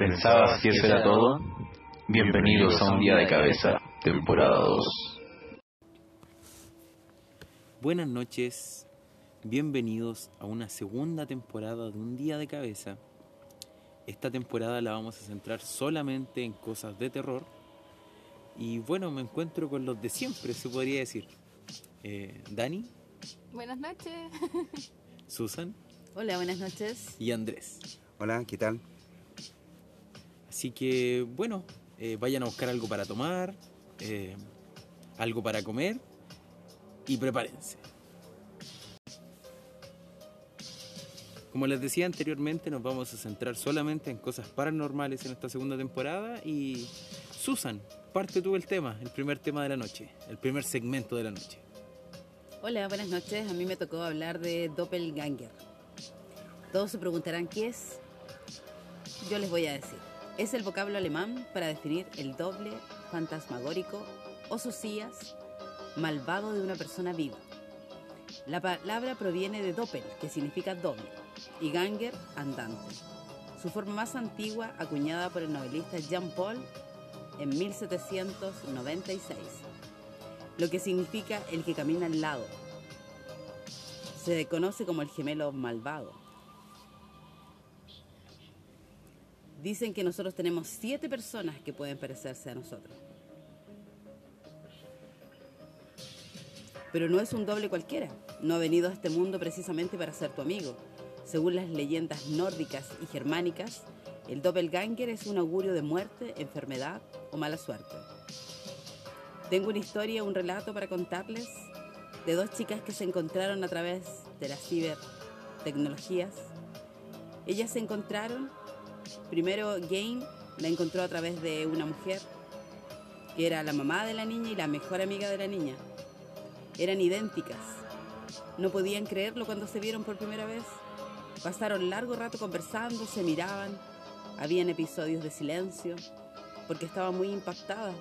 ¿Pensabas que eso era todo? Bienvenidos a un día de cabeza, temporada 2. Buenas noches, bienvenidos a una segunda temporada de Un día de cabeza. Esta temporada la vamos a centrar solamente en cosas de terror. Y bueno, me encuentro con los de siempre, se podría decir. Eh, Dani, Buenas noches. Susan Hola, buenas noches. y Andrés. Hola, ¿qué tal? Así que bueno, eh, vayan a buscar algo para tomar, eh, algo para comer y prepárense. Como les decía anteriormente, nos vamos a centrar solamente en cosas paranormales en esta segunda temporada y Susan, parte tú el tema, el primer tema de la noche, el primer segmento de la noche. Hola, buenas noches. A mí me tocó hablar de Doppelganger. Todos se preguntarán qué es. Yo les voy a decir. Es el vocablo alemán para definir el doble fantasmagórico o socias malvado de una persona viva. La palabra proviene de Doppel, que significa doble, y Ganger, andante. Su forma más antigua, acuñada por el novelista Jean Paul en 1796 lo que significa el que camina al lado. Se conoce como el gemelo malvado. Dicen que nosotros tenemos siete personas que pueden parecerse a nosotros. Pero no es un doble cualquiera. No ha venido a este mundo precisamente para ser tu amigo. Según las leyendas nórdicas y germánicas, el doppelganger es un augurio de muerte, enfermedad o mala suerte. Tengo una historia, un relato para contarles de dos chicas que se encontraron a través de las cibertecnologías. Ellas se encontraron, primero Game la encontró a través de una mujer que era la mamá de la niña y la mejor amiga de la niña. Eran idénticas. No podían creerlo cuando se vieron por primera vez. Pasaron largo rato conversando, se miraban, habían episodios de silencio, porque estaba muy impactada,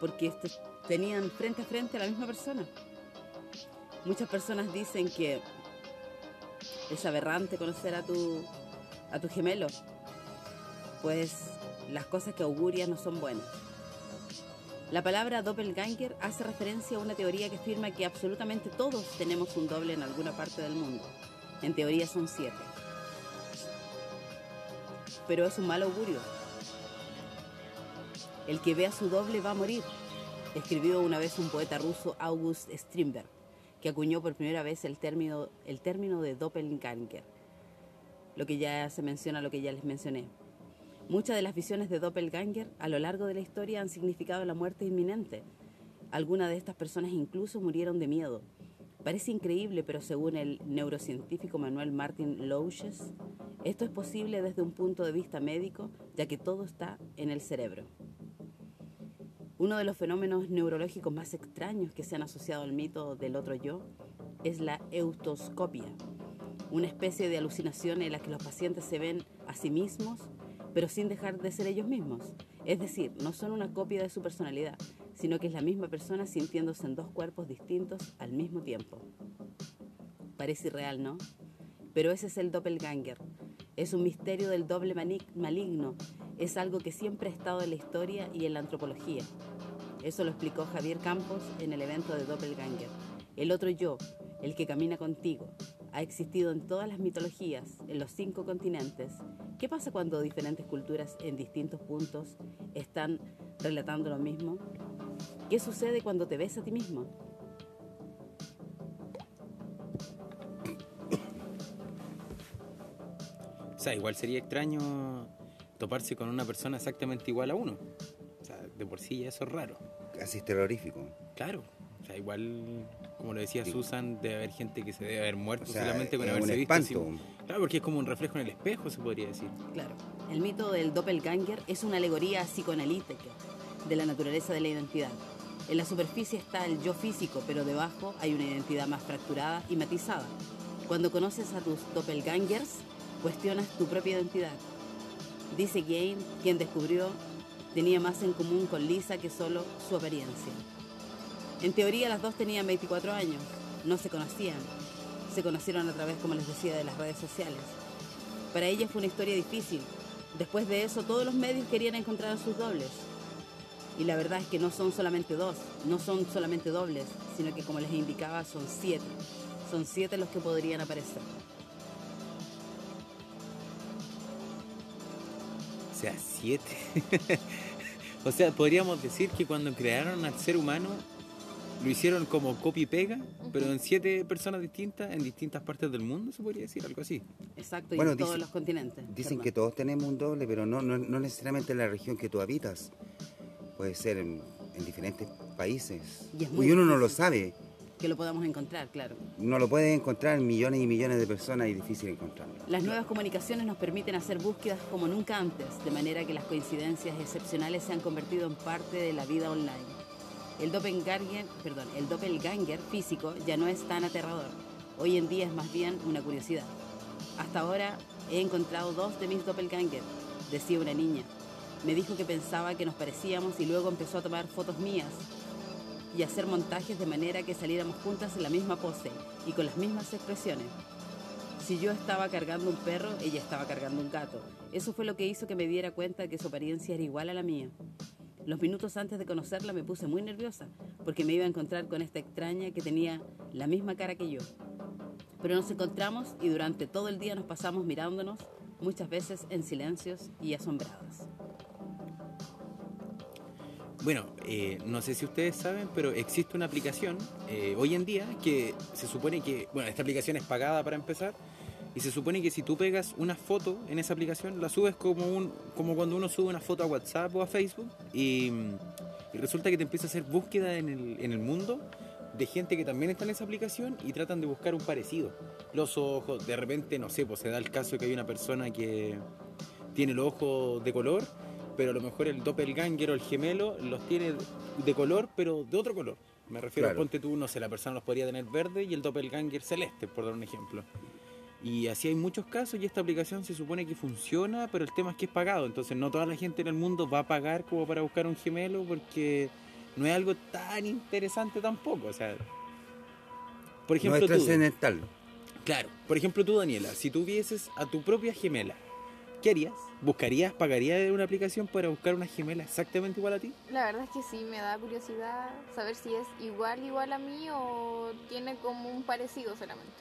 porque este- tenían frente a frente a la misma persona. Muchas personas dicen que es aberrante conocer a tu, a tu gemelo, pues las cosas que augurias no son buenas. La palabra doppelganger hace referencia a una teoría que afirma que absolutamente todos tenemos un doble en alguna parte del mundo. En teoría son siete. Pero es un mal augurio. El que ve a su doble va a morir, escribió una vez un poeta ruso August Strindberg, que acuñó por primera vez el término, el término de doppelganger, lo que ya se menciona, lo que ya les mencioné. Muchas de las visiones de doppelganger a lo largo de la historia han significado la muerte inminente. Algunas de estas personas incluso murieron de miedo. Parece increíble, pero según el neurocientífico Manuel Martin Louches, esto es posible desde un punto de vista médico, ya que todo está en el cerebro. Uno de los fenómenos neurológicos más extraños que se han asociado al mito del otro yo es la eutoscopia, una especie de alucinación en la que los pacientes se ven a sí mismos, pero sin dejar de ser ellos mismos. Es decir, no son una copia de su personalidad, sino que es la misma persona sintiéndose en dos cuerpos distintos al mismo tiempo. Parece irreal, ¿no? Pero ese es el doppelganger. Es un misterio del doble maligno. Es algo que siempre ha estado en la historia y en la antropología. Eso lo explicó Javier Campos en el evento de Doppelganger. El otro yo, el que camina contigo, ha existido en todas las mitologías, en los cinco continentes. ¿Qué pasa cuando diferentes culturas en distintos puntos están relatando lo mismo? ¿Qué sucede cuando te ves a ti mismo? O sea, igual sería extraño toparse con una persona exactamente igual a uno. O sea, de por sí ya eso es raro. Casi es terrorífico. Claro. Sea, igual, como lo decía Sí. Susan, debe haber gente que se debe haber muerto O sea, solamente con haberse un visto. así. Claro, porque es como un reflejo en el espejo, se podría decir. Claro. El mito del doppelganger es una alegoría psicoanalítica de la naturaleza de la identidad. En la superficie está el yo físico, pero debajo hay una identidad más fracturada y matizada. Cuando conoces a tus doppelgangers, cuestionas tu propia identidad. Dice Gain, quien descubrió, tenía más en común con Lisa que solo su apariencia. En teoría las dos tenían 24 años, no se conocían. Se conocieron a través, como les decía, de las redes sociales. Para ella fue una historia difícil, Después de eso, todos los medios querían encontrar a sus dobles. Y la verdad es que no son solamente dos, no son solamente dobles, sino que como les indicaba, son siete. Son siete los que podrían aparecer. O sea, siete. o sea, podríamos decir que cuando crearon al ser humano, lo hicieron como copy-pega, pero en siete personas distintas, en distintas partes del mundo, se podría decir, algo así. Exacto, y Bueno, en todos los continentes. Dicen Germán. que todos tenemos un doble, pero no, no, no necesariamente en la región que tú habitas. Puede ser en, en diferentes países. Y es muy uno no lo sabe. Que lo podamos encontrar, claro. No lo puedes encontrar en millones y millones de personas y difícil encontrarlo. Las nuevas comunicaciones nos permiten hacer búsquedas como nunca antes, de manera que las coincidencias excepcionales se han convertido en parte de la vida online. El doppelganger, perdón, el doppelganger físico ya no es tan aterrador. Hoy en día es más bien una curiosidad. Hasta ahora he encontrado dos de mis doppelganger, decía una niña. Me dijo que pensaba que nos parecíamos y luego empezó a tomar fotos mías y hacer montajes de manera que saliéramos juntas en la misma pose y con las mismas expresiones. Si yo estaba cargando un perro, ella estaba cargando un gato. Eso fue lo que hizo que me diera cuenta de que su apariencia era igual a la mía. Los minutos antes de conocerla me puse muy nerviosa porque me iba a encontrar con esta extraña que tenía la misma cara que yo. Pero nos encontramos y durante todo el día nos pasamos mirándonos, muchas veces en silencios y asombradas. Bueno, eh, no sé si ustedes saben, pero existe una aplicación eh, hoy en día que se supone que, bueno, esta aplicación es pagada para empezar, y se supone que si tú pegas una foto en esa aplicación, la subes como, un, como cuando uno sube una foto a WhatsApp o a Facebook, y, y resulta que te empieza a hacer búsqueda en el, en el mundo de gente que también está en esa aplicación y tratan de buscar un parecido. Los ojos, de repente, no sé, pues se da el caso que hay una persona que tiene los ojos de color, pero a lo mejor el doppelganger o el gemelo los tiene de color, pero de otro color. Me refiero a ponte tú, no sé, la persona los podría tener verde y el doppelganger celeste, por dar un ejemplo. Y así hay muchos casos y esta aplicación se supone que funciona, pero el tema es que es pagado. Entonces no toda la gente en el mundo va a pagar como para buscar un gemelo porque no es algo tan interesante tampoco. O sea, por No ejemplo, es tú, trascendental. Claro. Por ejemplo, tú, Daniela, si tú vieses a tu propia gemela, ¿qué harías? ¿Buscarías, pagarías una aplicación para buscar una gemela exactamente igual a ti? La verdad es que sí, me da curiosidad saber si es igual, igual a mí o tiene como un parecido solamente.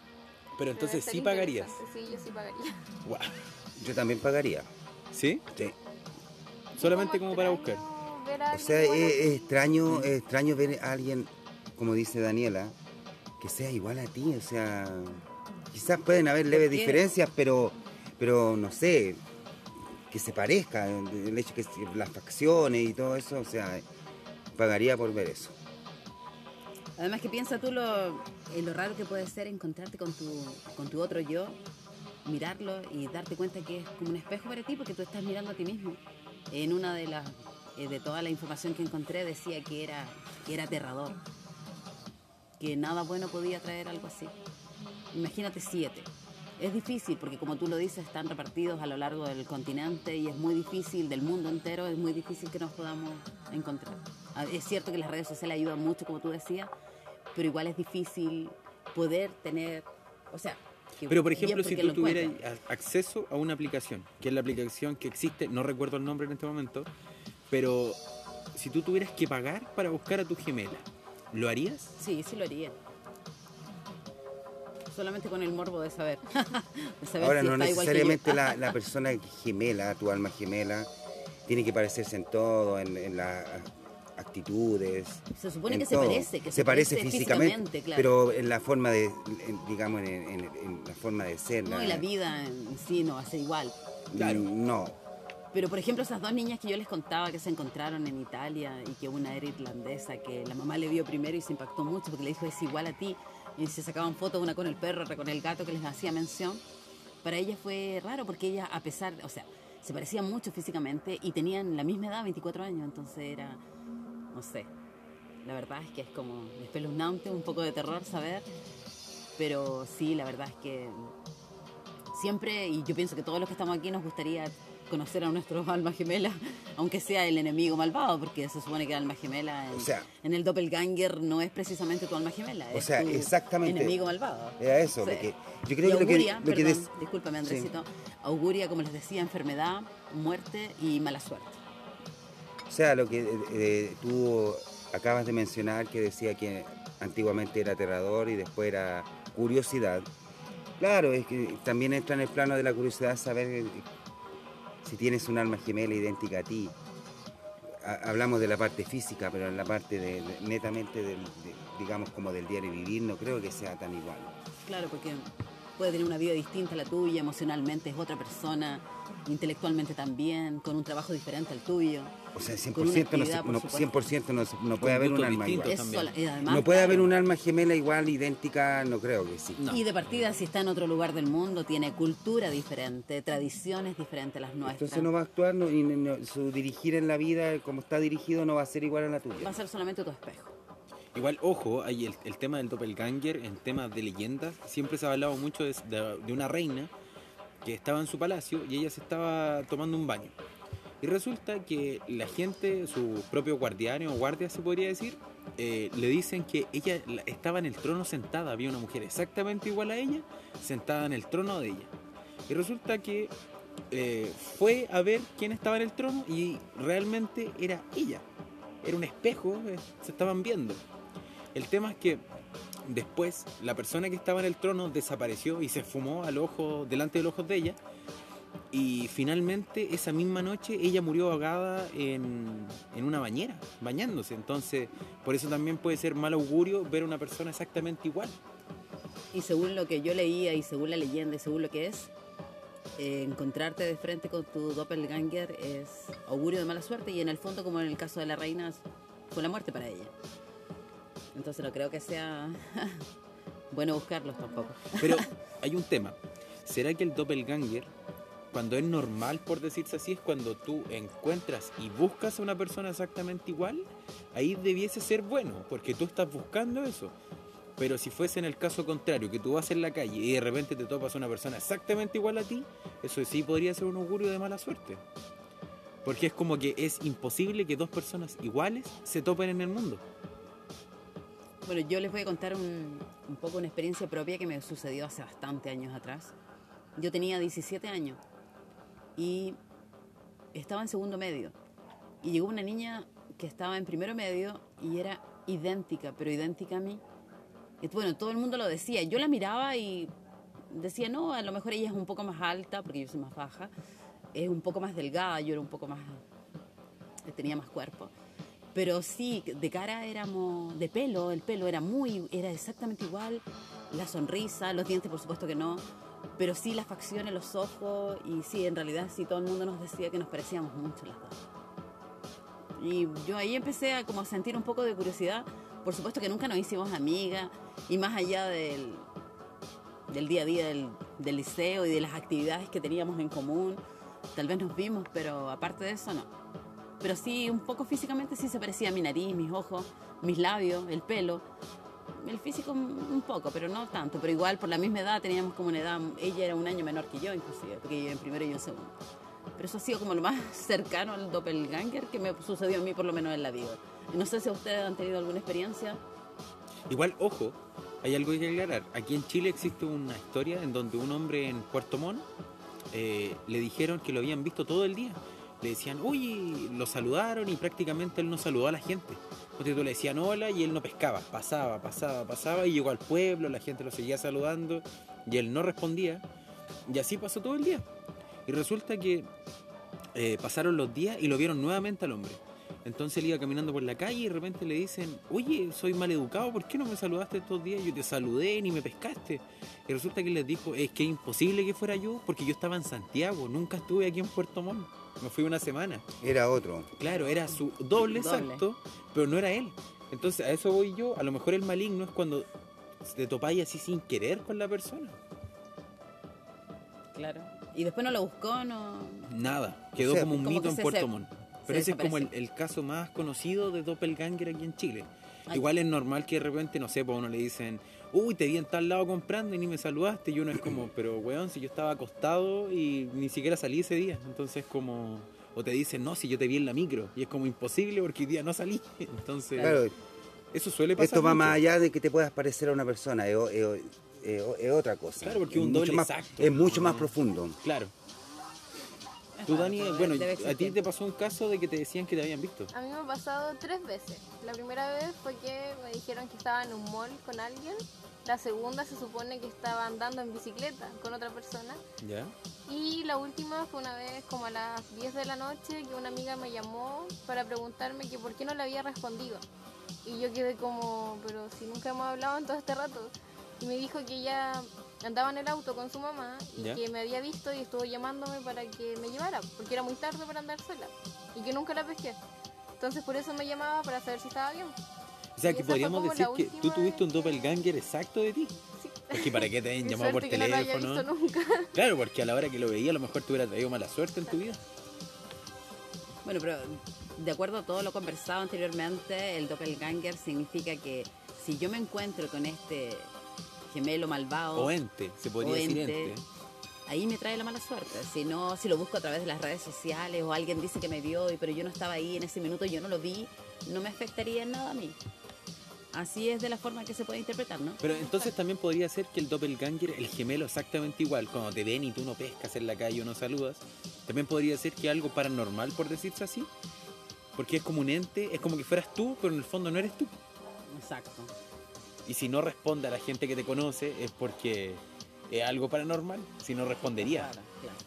Pero entonces sí pagarías. Sí, yo sí pagaría. Yo también pagaría. ¿Sí? Sí. Solamente como para buscar. O sea, es, extraño, es extraño ver a alguien, como dice Daniela, que sea igual a ti. O sea, quizás pueden haber leves diferencias, pero, pero no sé, que se parezca, el hecho que las facciones y todo eso, o sea, pagaría por ver eso. Además que piensa tú lo, eh, lo raro que puede ser encontrarte con tu, con tu otro yo, mirarlo y darte cuenta que es como un espejo para ti porque tú estás mirando a ti mismo. En una de las eh, de toda la información que encontré decía que era, que era aterrador, que nada bueno podía traer algo así. Imagínate siete. Es difícil porque como tú lo dices están repartidos a lo largo del continente y es muy difícil, del mundo entero, es muy difícil que nos podamos encontrar. Ah, Es cierto que las redes sociales ayudan mucho, como tú decías, pero igual es difícil poder tener, o sea... que Pero por ejemplo, si tú tuvieras acceso a una aplicación, que es la aplicación que existe, no recuerdo el nombre en este momento, pero si tú tuvieras que pagar para buscar a tu gemela, ¿lo harías? Sí, sí lo haría. Solamente con el morbo de saber. de saber Ahora, si no está igual que yo. necesariamente la, la persona gemela, tu alma gemela, tiene que parecerse en todo, en, en las actitudes. Se supone que se todo. parece, que se, parece, físicamente, físicamente, claro. pero en la forma de, en- digamos, en, en- en la forma de ser. No, y la vida en sí no va a ser igual. Claro. No, Pero por ejemplo, esas dos niñas que yo les contaba que se encontraron en Italia y que una era irlandesa, que la mamá le vio primero y se impactó mucho porque le dijo es igual a ti. Y se sacaban fotos una con el perro, otra con el gato que les hacía mención. Para ella fue raro porque ella, a pesar, o sea, se parecían mucho físicamente y tenían la misma edad, 24 años, entonces era, no sé. La verdad es que es como espeluznante, un poco de terror saber, pero sí, la verdad es que siempre, y yo pienso que todos los que estamos aquí nos gustaría conocer a nuestros almas gemelas, aunque sea el enemigo malvado, porque se supone que el alma gemela en, O sea- en el doppelganger no es precisamente tu alma gemela, O es sea, tu exactamente. enemigo malvado. Era eso, porque yo creo que lo que, auguria, lo que perdón, des- discúlpame Sí. Andresito, auguria, como les decía, enfermedad, muerte y mala suerte. O sea, lo que eh, tú acabas de mencionar que decía que antiguamente era aterrador y después era curiosidad. Claro, es que también entra en el plano de la curiosidad saber eh, si tienes un alma gemela idéntica a ti. Ha- Hablamos de la parte física, pero en la parte de- netamente del, de- digamos como del diario vivir, no creo que sea tan igual. Claro, porque puede tener una vida distinta a la tuya, emocionalmente es otra persona, intelectualmente también, con un trabajo diferente al tuyo. O sea, Con una 100% no, se- por no, supuesto. 100% no, puede haber un alma igual. Sola- además, No puede haber un alma gemela igual, idéntica, no creo que sí. No. Y de partida, si está en otro lugar del mundo, tiene cultura diferente, tradiciones diferentes a las nuestras. Entonces no va a actuar no- y no- su dirigir en la vida, como está dirigido, no va a ser igual a la Va tuya. a ser solamente tu espejo. Igual, ojo, hay el, el tema del doppelganger, en temas de leyendas, siempre se ha hablado mucho de, de- de una reina que estaba en su palacio y ella se estaba tomando un baño. Y resulta que la gente, su propio guardián o guardia se podría decir, eh, le dicen que ella la- estaba en el trono sentada, había una mujer exactamente igual a ella, sentada en el trono de ella. Y resulta que eh, fue a ver quién estaba en el trono y realmente era ella. Era un espejo, eh, se estaban viendo. El tema es que después la persona que estaba en el trono desapareció y se fumó al ojo, delante de los ojos de ella. Y finalmente esa misma noche ella murió ahogada en, en una bañera, bañándose. Entonces, por eso también puede ser mal augurio ver a una persona exactamente igual. Y según lo que yo leía y según la leyenda y según lo que es, eh, encontrarte de frente con tu doppelganger es augurio de mala suerte y en el fondo, como en el caso de la reina, fue la muerte para ella. Entonces no creo que sea bueno buscarlos tampoco. Pero hay un tema. ¿Será que el doppelganger, cuando es normal, por decirse así, es cuando tú encuentras y buscas a una persona exactamente igual? Ahí debiese ser bueno, porque tú estás buscando eso. Pero si fuese en el caso contrario, que tú vas en la calle y de repente te topas a una persona exactamente igual a ti, eso sí podría ser un augurio de mala suerte. Porque es como que es imposible que dos personas iguales se topen en el mundo. Bueno, yo les voy a contar un, un poco una experiencia propia que me sucedió hace bastante años atrás. Yo tenía 17 años y estaba en segundo medio. Y llegó una niña que estaba en primero medio y era idéntica, pero idéntica a mí. Y bueno, todo el mundo lo decía. Yo la miraba y decía, no, a lo mejor ella es un poco más alta, porque yo soy más baja. Es un poco más delgada, yo era un poco más... tenía más cuerpo. Pero sí, de cara éramos, de pelo, el pelo era muy, era exactamente igual, la sonrisa, los dientes por supuesto que no, pero sí las facciones, los ojos, y sí, en realidad sí, todo el mundo nos decía que nos parecíamos mucho las dos. Y yo ahí empecé a sentir un poco de curiosidad, por supuesto que nunca nos hicimos amigas, y más allá del, del día a día del, del liceo y de las actividades que teníamos en común, tal vez nos vimos, pero aparte de eso no pero sí, un poco físicamente sí se parecía a mi nariz, mis ojos, mis labios, el pelo. El físico un poco, pero no tanto. Pero igual por la misma edad teníamos como una edad, ella era un año menor que yo inclusive, porque yo en primero y yo en segundo. Pero eso ha sido como lo más cercano al doppelganger que me sucedió a mí por lo menos en la vida. No sé si ustedes han tenido alguna experiencia. Igual, ojo, hay algo que aclarar. Aquí en Chile existe una historia en donde un hombre en Puerto Montt eh, le dijeron que lo habían visto todo el día. Le decían, uy, lo saludaron y prácticamente él no saludó a la gente. Porque tú le decían hola y él no pescaba. Pasaba, pasaba, pasaba y llegó al pueblo, la gente lo seguía saludando y él no respondía. Y así pasó todo el día. Y resulta que eh, pasaron los días y lo vieron nuevamente al hombre. Entonces él iba caminando por la calle y de repente le dicen, oye, soy mal educado, ¿por qué no me saludaste estos días? Yo te saludé ni me pescaste. Y resulta que él les dijo, es que es imposible que fuera yo porque yo estaba en Santiago, nunca estuve aquí en Puerto Montt. Me fui una semana. Era otro. Claro, era su doble, Doble. exacto, pero no era él. Entonces a eso voy yo, a lo mejor el maligno es cuando te topáis así sin querer con la persona. Claro. Y después no lo buscó, no. Nada, quedó O sea, como un como mito en Puerto se- Montt. Pero se ese es como el, caso más conocido de doppelganger aquí en Chile. Ay. Igual es normal que de repente, no sé, pues a uno le dicen, uy, te vi en tal lado comprando y ni me saludaste. Y uno es como, pero weón, si yo estaba acostado y ni siquiera salí ese día. Entonces, como. O te dicen, no, si yo te vi en la micro. Y es como imposible porque hoy día no salí. Entonces, Claro, eso suele pasar. esto va mucho. más allá de que te puedas parecer a una persona, es, es es otra cosa. Claro, porque Es un doble más- exacto. Es mucho más profundo. Claro. Tú, Dani, pero bueno, a ti te pasó un caso de que te decían que te habían visto. A mí me ha pasado tres veces. La primera vez fue que me dijeron que estaba en un mall con alguien. La segunda se supone que estaba andando en bicicleta con otra persona. ¿Ya? Y la última fue una vez como a las 10 de la noche que una amiga me llamó para preguntarme que por qué no le había respondido. Y yo quedé como, pero si nunca hemos hablado en todo este rato. Y me dijo que ella andaba en el auto con su mamá y ¿Ya? que me había visto y estuvo llamándome para que me llevara, porque era muy tarde para andar sola. Y que nunca la pesqué. Entonces por eso me llamaba para saber si estaba bien. O sea, Y que podríamos decir que tú tuviste un doppelganger exacto de ti. Sí. Es que para qué te hayan llamado por que no haya teléfono. visto nunca. Claro, porque a la hora que lo veía a lo mejor te hubiera traído mala suerte en tu vida. Bueno, pero de acuerdo a todo lo conversado anteriormente, el doppelganger significa que si yo me encuentro con este gemelo malvado, O ente, se podría decir ente. ente. ahí me trae la mala suerte. Si no, si lo busco a través de las redes sociales o alguien dice que me vio, pero yo no estaba ahí en ese minuto, yo no lo vi, no me afectaría en nada a mí. Así es de la forma que se puede interpretar, ¿no? Pero entonces también podría ser que el doppelganger, el gemelo exactamente igual, cuando te ven y tú no pescas en la calle o no saludas, también podría ser que algo paranormal, por decirse así. Porque es como un ente, es como que fueras tú, pero en el fondo no eres tú. Exacto. Y si no responde a la gente que te conoce es porque es algo paranormal. Si no respondería. Claro, claro.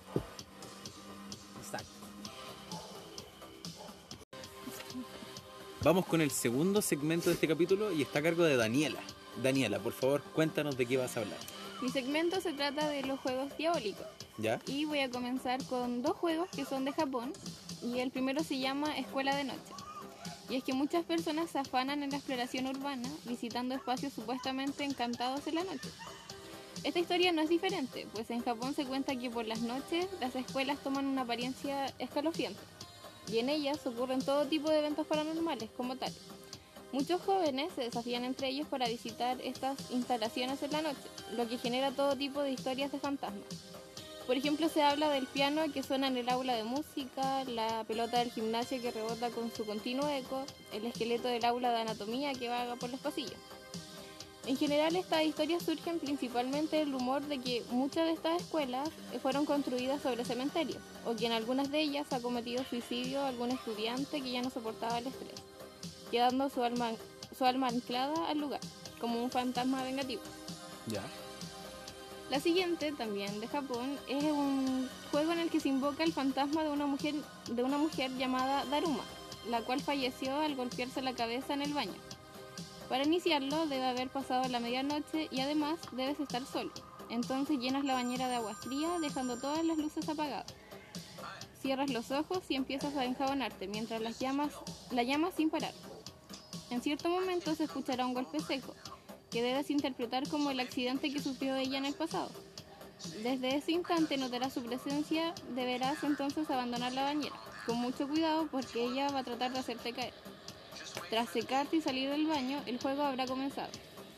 Exacto. Vamos con el segundo segmento de este capítulo y está a cargo de Daniela. Daniela, por favor, cuéntanos de qué vas a hablar. Mi segmento se trata de los juegos diabólicos. ¿Ya? Y voy a comenzar con dos juegos que son de Japón. Y el primero se llama Escuela de Noche. Y es que muchas personas se afanan en la exploración urbana visitando espacios supuestamente encantados en la noche. Esta historia no es diferente, pues en Japón se cuenta que por las noches las escuelas toman una apariencia escalofriante. Y en ellas ocurren todo tipo de eventos paranormales como tal. Muchos jóvenes se desafían entre ellos para visitar estas instalaciones en la noche, lo que genera todo tipo de historias de fantasmas. Por ejemplo, se habla del piano que suena en el aula de música, la pelota del gimnasio que rebota con su continuo eco, el esqueleto del aula de anatomía que vaga por los pasillos. En general, estas historias surgen principalmente del rumor de que muchas de estas escuelas fueron construidas sobre cementerios, o que en algunas de ellas ha cometido suicidio algún estudiante que ya no soportaba el estrés, quedando su alma, su alma anclada al lugar, como un fantasma vengativo. ¿Ya? La siguiente, también de Japón, es un juego en el que se invoca el fantasma de una mujer, de una mujer llamada Daruma, la cual falleció al golpearse la cabeza en el baño. Para iniciarlo debe haber pasado la medianoche y además debes estar solo. Entonces llenas la bañera de agua fría dejando todas las luces apagadas. Cierras los ojos y empiezas a enjabonarte mientras las llamas, la llamas sin parar. En cierto momento se escuchará un golpe seco, que debes interpretar como el accidente que sufrió ella en el pasado. Desde ese instante notarás su presencia, deberás entonces abandonar la bañera, con mucho cuidado porque ella va a tratar de hacerte caer. Tras secarte y salir del baño, el juego habrá comenzado.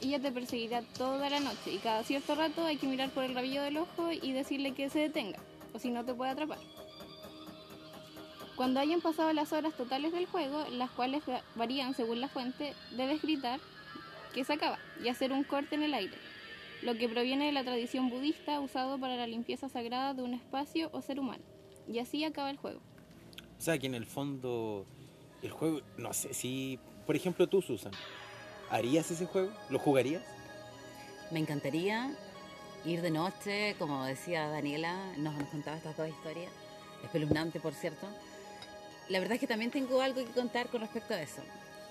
Ella te perseguirá toda la noche y cada cierto rato hay que mirar por el rabillo del ojo y decirle que se detenga, o si no te puede atrapar. Cuando hayan pasado las horas totales del juego, las cuales va- varían según la fuente, debes gritar que se acaba y hacer un corte en el aire, lo que proviene de la tradición budista usado para la limpieza sagrada de un espacio o ser humano. Y así acaba el juego. O sea, que en el fondo el juego, no sé si, por ejemplo, tú, Susan, ¿harías ese juego? ¿Lo jugarías? Me encantaría ir de noche, como decía Daniela, nos, nos contaba estas dos historias, espeluznante por cierto. La verdad es que también tengo algo que contar con respecto a eso.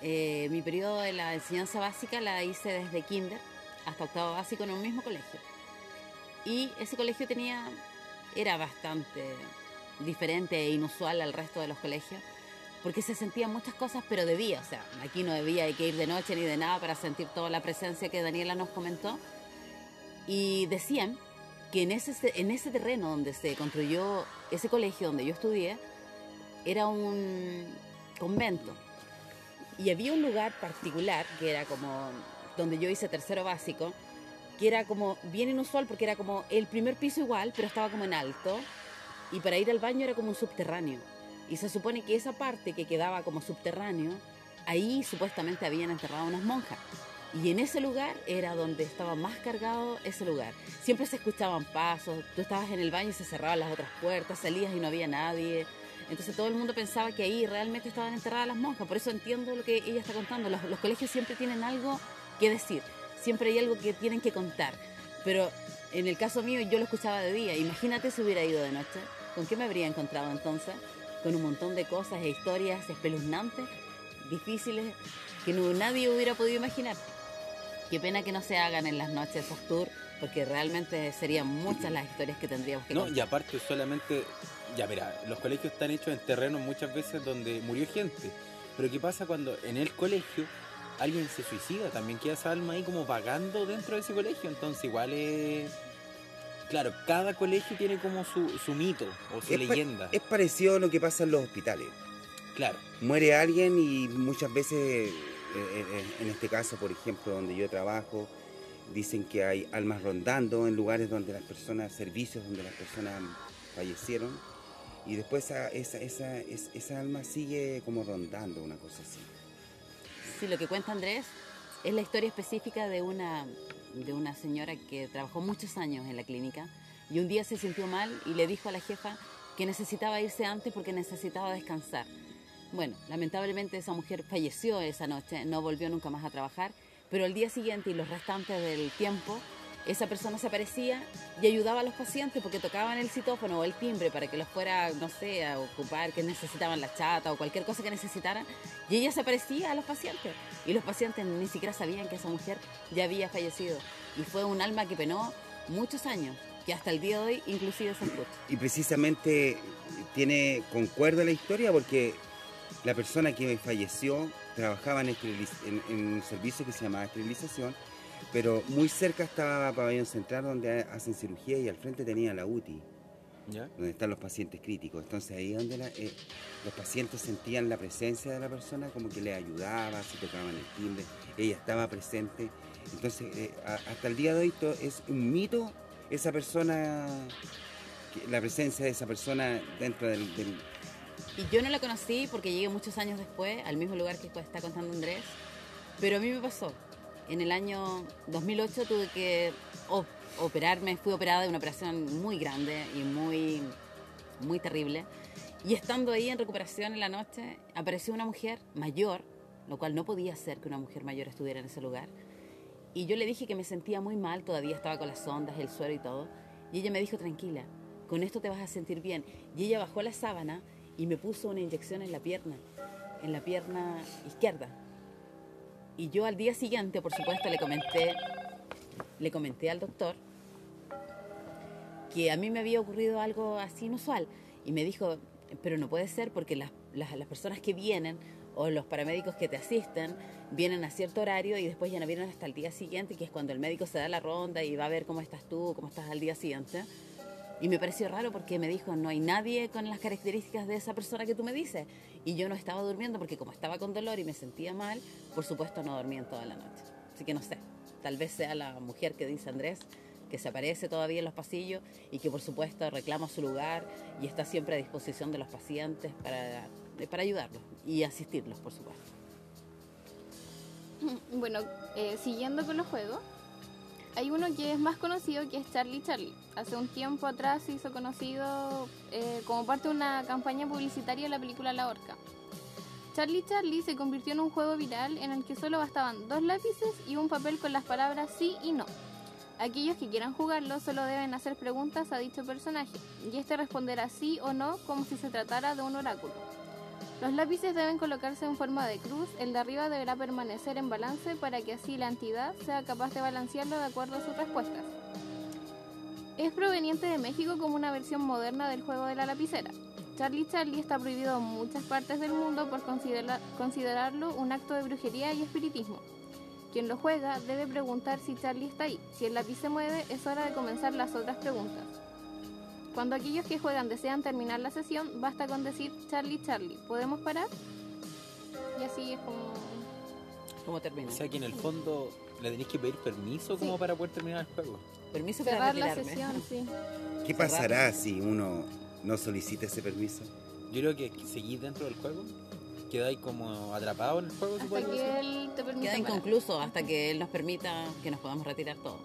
Eh, mi periodo de la enseñanza básica la hice desde kinder hasta octavo básico en un mismo colegio. Y ese colegio tenía, era bastante diferente e inusual al resto de los colegios, porque se sentían muchas cosas, pero debía, o sea, aquí no debía hay que ir de noche ni de nada para sentir toda la presencia que Daniela nos comentó. Y decían que en ese, en ese terreno donde se construyó ese colegio donde yo estudié, era un convento. Y había un lugar particular que era como donde yo hice tercero básico, que era como bien inusual porque era como el primer piso igual, pero estaba como en alto. Y para ir al baño era como un subterráneo. Y se supone que esa parte que quedaba como subterráneo, ahí supuestamente habían enterrado unas monjas. Y en ese lugar era donde estaba más cargado ese lugar. Siempre se escuchaban pasos, tú estabas en el baño y se cerraban las otras puertas, salías y no había nadie. Entonces todo el mundo pensaba que ahí realmente estaban enterradas las monjas. Por eso entiendo lo que ella está contando. Los, los colegios siempre tienen algo que decir, siempre hay algo que tienen que contar. Pero en el caso mío yo lo escuchaba de día. Imagínate si hubiera ido de noche. ¿Con qué me habría encontrado entonces? Con un montón de cosas e historias espeluznantes, difíciles, que no, nadie hubiera podido imaginar. Qué pena que no se hagan en las noches esos tours, porque realmente serían muchas las historias que tendríamos que No, contar. y aparte solamente, ya mira, los colegios están hechos en terrenos muchas veces donde murió gente. Pero ¿qué pasa cuando en el colegio alguien se suicida? También queda esa alma ahí como vagando dentro de ese colegio. Entonces igual es... Claro, cada colegio tiene como su, su mito o su Es pa- leyenda. Es parecido a lo que pasa en los hospitales. Claro. Muere alguien y muchas veces, eh, eh, en este caso, por ejemplo, donde yo trabajo, dicen que hay almas rondando en lugares donde las personas, servicios donde las personas fallecieron. Y después esa, esa, esa, es- esa alma sigue como rondando, una cosa así. Sí, lo que cuenta Andrés es la historia específica de una, de una señora que trabajó muchos años en la clínica y un día se sintió mal y le dijo a la jefa que necesitaba irse antes porque necesitaba descansar. Bueno, lamentablemente esa mujer falleció esa noche, no volvió nunca más a trabajar, pero al día siguiente y los restantes del tiempo, esa persona se aparecía y ayudaba a los pacientes porque tocaban el citófono o el timbre para que los fuera, no sé, a ocupar, que necesitaban la chata o cualquier cosa que necesitaran. Y ella se aparecía a los pacientes. Y los pacientes ni siquiera sabían que esa mujer ya había fallecido. Y fue un alma que penó muchos años, que hasta el día de hoy inclusive se escucha. Y precisamente tiene concuerda la historia porque la persona que falleció trabajaba en, en- en un servicio que se llamaba esterilización, pero muy cerca estaba Pabellón Central donde hacen cirugía y al frente tenía la UTI, ¿Ya? donde están los pacientes críticos. Entonces ahí donde la- eh, los pacientes sentían la presencia de la persona, como que le ayudaba, si tocaban el timbre, ella estaba presente. Entonces eh, a- hasta el día de hoy to- es un mito esa persona, que- la presencia de esa persona dentro del- del, Y yo no la conocí porque llegué muchos años después al mismo lugar que está contando Andrés, pero a mí me pasó. En el año 2008 tuve que op- operarme, fui operada de una operación muy grande y muy, muy terrible. Y estando ahí en recuperación en la noche, apareció una mujer mayor, lo cual no podía ser que una mujer mayor estuviera en ese lugar. Y yo le dije que me sentía muy mal, todavía estaba con las ondas, el suero y todo. Y ella me dijo, tranquila, con esto te vas a sentir bien. Y ella bajó la sábana y me puso una inyección en la pierna, en la pierna izquierda. Y yo al día siguiente, por supuesto, le comenté, le comenté al doctor que a mí me había ocurrido algo así inusual. Y me dijo, pero no puede ser porque las, las, personas que vienen o los paramédicos que te asisten vienen a cierto horario y después ya no vienen hasta el día siguiente, que es cuando el médico se da la ronda y va a ver cómo estás tú, cómo estás al día siguiente. Y me pareció raro porque me dijo, no hay nadie con las características de esa persona que tú me dices. Y yo no estaba durmiendo porque como estaba con dolor y me sentía mal, por supuesto no dormía en toda la noche. Así que no sé, tal vez sea la mujer que dice Andrés, que se aparece todavía en los pasillos y que por supuesto reclama su lugar y está siempre a disposición de los pacientes para, para ayudarlos y asistirlos, por supuesto. Bueno, eh, siguiendo con los juegos, hay uno que es más conocido que es Charlie Charlie. Hace un tiempo atrás se hizo conocido eh, como parte de una campaña publicitaria de la película La Horca. Charlie Charlie se convirtió en un juego viral en el que solo bastaban dos lápices y un papel con las palabras sí y no. Aquellos que quieran jugarlo solo deben hacer preguntas a dicho personaje y este responderá sí o no como si se tratara de un oráculo. Los lápices deben colocarse en forma de cruz, el de arriba deberá permanecer en balance para que así la entidad sea capaz de balancearlo de acuerdo a sus respuestas. Es proveniente de México como una versión moderna del juego de la lapicera. Charlie Charlie está prohibido en muchas partes del mundo por considera- considerarlo un acto de brujería y espiritismo. Quien lo juega debe preguntar si Charlie está ahí. Si el lápiz se mueve, es hora de comenzar las otras preguntas. Cuando aquellos que juegan desean terminar la sesión, basta con decir Charlie Charlie. ¿Podemos parar? y así es como... ¿Cómo termina? O sea que en el fondo le tenéis que pedir permiso como Sí. para poder terminar el juego. Permiso para Cerrar la sesión, sí. ¿Qué pasará si uno no solicita ese permiso? Yo creo que seguís dentro del juego, quedáis como atrapado en el juego, Hasta puede que él te permita Queda parar. inconcluso hasta que él nos permita que nos podamos retirar todo.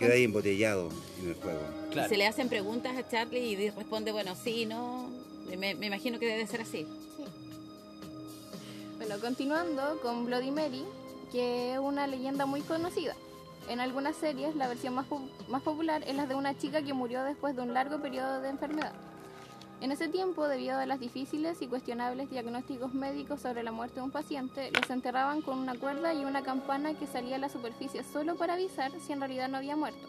Queda ahí embotellado en el juego. Claro. Se le hacen preguntas a Charlie y responde, bueno, sí, no. Me, me imagino que debe ser así. Sí. Bueno, continuando con Bloody Mary, que es una leyenda muy conocida. En algunas series, la versión más, po- más popular es la de una chica que murió después de un largo periodo de enfermedad. En ese tiempo, debido a las difíciles y cuestionables diagnósticos médicos sobre la muerte de un paciente, los enterraban con una cuerda y una campana que salía a la superficie solo para avisar si en realidad no había muerto.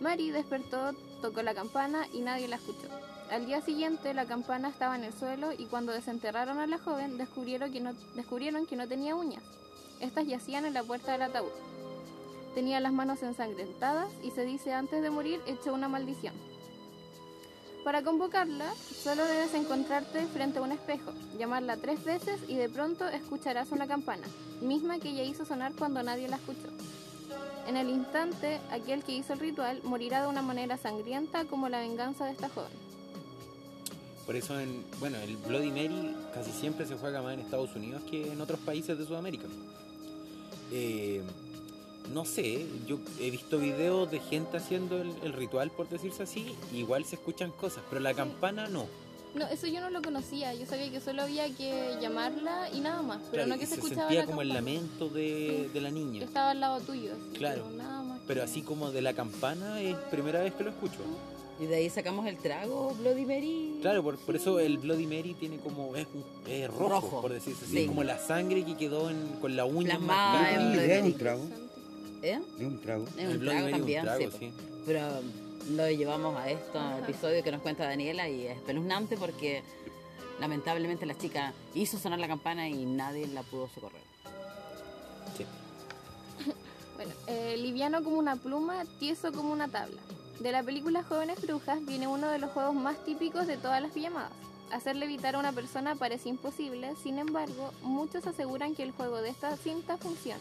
Mary despertó, tocó la campana y nadie la escuchó. Al día siguiente la campana estaba en el suelo y cuando desenterraron a la joven descubrieron que no, tenía uñas. Estas yacían en la puerta del ataúd. Tenía las manos ensangrentadas y se dice antes de morir echó una maldición. Para convocarla, solo debes encontrarte frente a un espejo, llamarla tres veces y de pronto escucharás una campana, misma que ella hizo sonar cuando nadie la escuchó. En el instante, aquel que hizo el ritual morirá de una manera sangrienta como la venganza de esta joven. Por eso, en, bueno, el Bloody Mary casi siempre se juega más en Estados Unidos que en otros países de Sudamérica. Eh, no sé, yo he visto videos de gente haciendo el, el ritual, por decirse así, y igual se escuchan cosas, pero la campana no. No, eso yo no lo conocía. Yo sabía que solo había que llamarla y nada más. Pero Claro, no que se, se escuchaba sentía la como el lamento de, de la Que niña. estaba al lado tuyo. así, Claro. Pero nada más. Pero así como de la campana es primera vez que lo escucho. Y de ahí sacamos el trago Bloody Mary. Claro, por, por eso el Bloody Mary tiene como es, un- es rojo, Rojo. por decirse así, Sí. es como la sangre que quedó en- con la uña Plasmada más un trago. ¿Eh? Es un trago. Es El un Bloody trago un también, trago, sí. sí. Pero lo llevamos a esto, al episodio que nos cuenta Daniela y es espeluznante porque lamentablemente la chica hizo sonar la campana y nadie la pudo socorrer. Sí. Bueno, eh, liviano como una pluma, tieso como una tabla. De la película Jóvenes Brujas viene uno de los juegos más típicos de todas las pijamadas. Hacer levitar a una persona parece imposible, sin embargo, muchos aseguran que el juego de esta cinta funciona.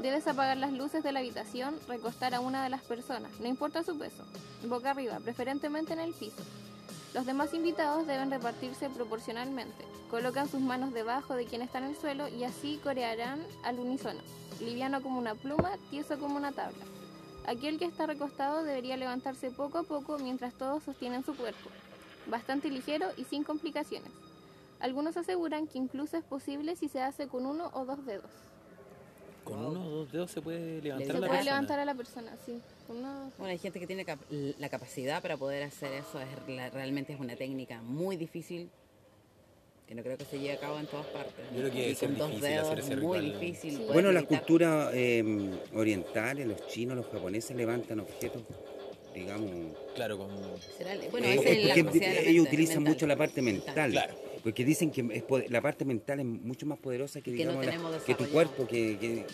Debes apagar las luces de la habitación, recostar a una de las personas, no importa su peso, boca arriba, preferentemente en el piso. Los demás invitados deben repartirse proporcionalmente. Colocan sus manos debajo de quien está en el suelo y así corearán al unísono. Liviano como una pluma, tieso como una tabla. Aquel que está recostado debería levantarse poco a poco mientras todos sostienen su cuerpo. Bastante ligero y sin complicaciones. Algunos aseguran que incluso es posible si se hace con uno o dos dedos. Con uno o dos dedos se puede levantar Se a la puede persona. levantar a la persona, sí. Uno- Bueno, hay gente que tiene cap- la capacidad para poder hacer eso, es, la- realmente es una técnica muy difícil que no creo que se lleve a cabo en todas partes. Yo creo que ser con dos difícil dedos hacer ese es muy ritual. difícil. Sí. Bueno, las culturas eh, orientales, los chinos, los japoneses levantan objetos, digamos. Claro, con... será- Bueno, eh, es es la porque la ellos mente utilizan mental. mucho la parte mental. Claro. Porque dicen que es la parte mental es mucho más poderosa que, Y que no digamos, la- tenemos que tu cuerpo, que, que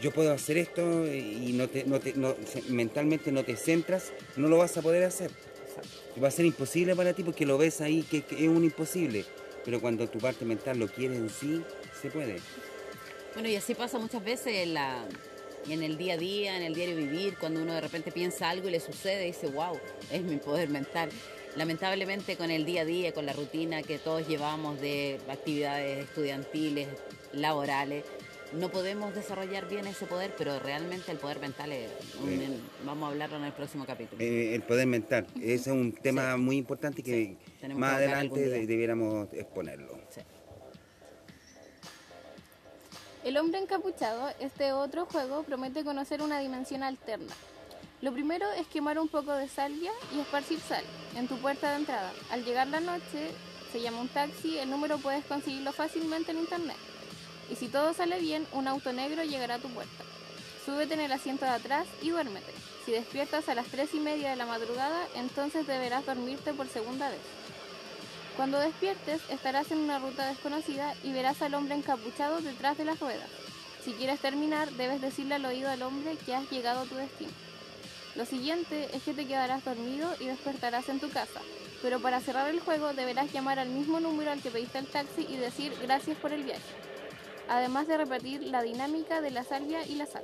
yo puedo hacer esto y no te, no te- no- se- mentalmente no te centras, no lo vas a poder hacer. Va a ser imposible para ti porque lo ves ahí que, que es un imposible. Pero cuando tu parte mental lo quiere en sí, se puede. Bueno, y así pasa muchas veces en, la, en el día a día, en el diario vivir, cuando uno de repente piensa algo y le sucede y dice, wow, es mi poder mental. Lamentablemente con el día a día, con la rutina que todos llevamos de actividades estudiantiles, laborales, no podemos desarrollar bien ese poder, pero realmente el poder mental es, un- vamos a hablarlo en el próximo capítulo. Eh, el poder mental. Ese es un tema muy importante que Sí. Más que adelante debiéramos exponerlo. Sí. El hombre encapuchado, este otro juego, promete conocer una dimensión alterna. Lo primero es quemar un poco de salvia y esparcir sal en tu puerta de entrada. Al llegar la noche, se llama un taxi, el número puedes conseguirlo fácilmente en internet. Y si todo sale bien, un auto negro llegará a tu puerta. Súbete en el asiento de atrás y duérmete. Si despiertas a las 3 y media de la madrugada, entonces deberás dormirte por segunda vez. Cuando despiertes, estarás en una ruta desconocida y verás al hombre encapuchado detrás de las ruedas. Si quieres terminar, debes decirle al oído al hombre que has llegado a tu destino. Lo siguiente es que te quedarás dormido y despertarás en tu casa. Pero para cerrar el juego deberás llamar al mismo número al que pediste el taxi y decir gracias por el viaje. Además de repetir la dinámica de la salvia y la sal.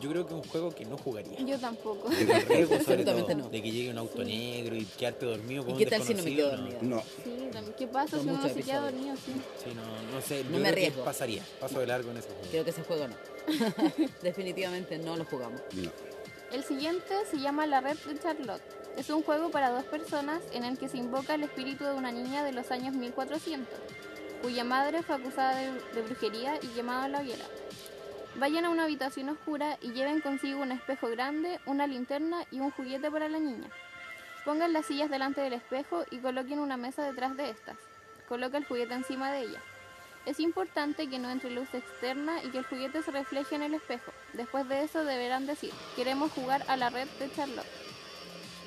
Yo creo que es un juego que no jugaría. Yo tampoco. Riesgo, sobre todo, no. de que llegue un auto negro y quedarte dormido con ¿Y un qué tal si no me quedo desconocido, dormida? No, Sí, también. ¿Qué pasa Son si uno se queda dormido? Sí. Sí, no, no sé. No yo me creo que arriesgo. pasaría. Paso de largo en ese juego. Creo que ese juego no. Definitivamente no lo jugamos. no. El siguiente se llama La Red de Charlotte. Es un juego para dos personas en el que se invoca el espíritu de una niña de los años 1400, cuya madre fue acusada de, brujería y llamada a la hoguera. Vayan a una habitación oscura y lleven consigo un espejo grande, una linterna y un juguete para la niña. Pongan las sillas delante del espejo y coloquen una mesa detrás de estas. Coloca el juguete encima de ella. Es importante que no entre luz externa y que el juguete se refleje en el espejo. Después de eso deberán decir, queremos jugar a la red de Charlotte.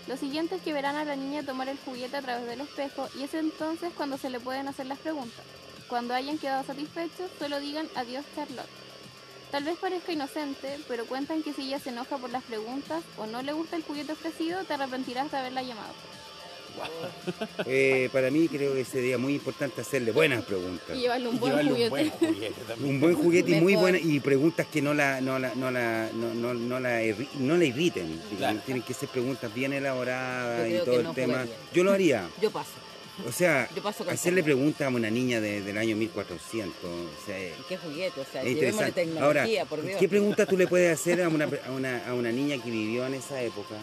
Lo siguiente es que verán a la niña tomar el juguete a través del espejo y es entonces cuando se le pueden hacer las preguntas. Cuando hayan quedado satisfechos, solo digan adiós Charlotte. Tal vez parezca inocente, pero cuentan que si ella se enoja por las preguntas o no le gusta el juguete ofrecido, te arrepentirás de haberla llamado. Eh, para mí creo que sería muy importante hacerle buenas preguntas. Y llevarle un buen llevarle juguete. un buen juguete también. Un buen juguete y muy Mejor. buena y preguntas que no la no la no la no, no, no la no la irriten. Claro. Tienen que ser preguntas bien elaboradas y todo el tema. jugaría. Yo lo haría. Yo paso. O sea, hacerle preguntas a una niña de- del año 1400, o sea, es ¿Y qué juguete? O sea, es llevémosle interesante. tecnología, Ahora, por Dios. ¿qué preguntas tú le puedes hacer a una, a, una, a una niña que vivió en esa época?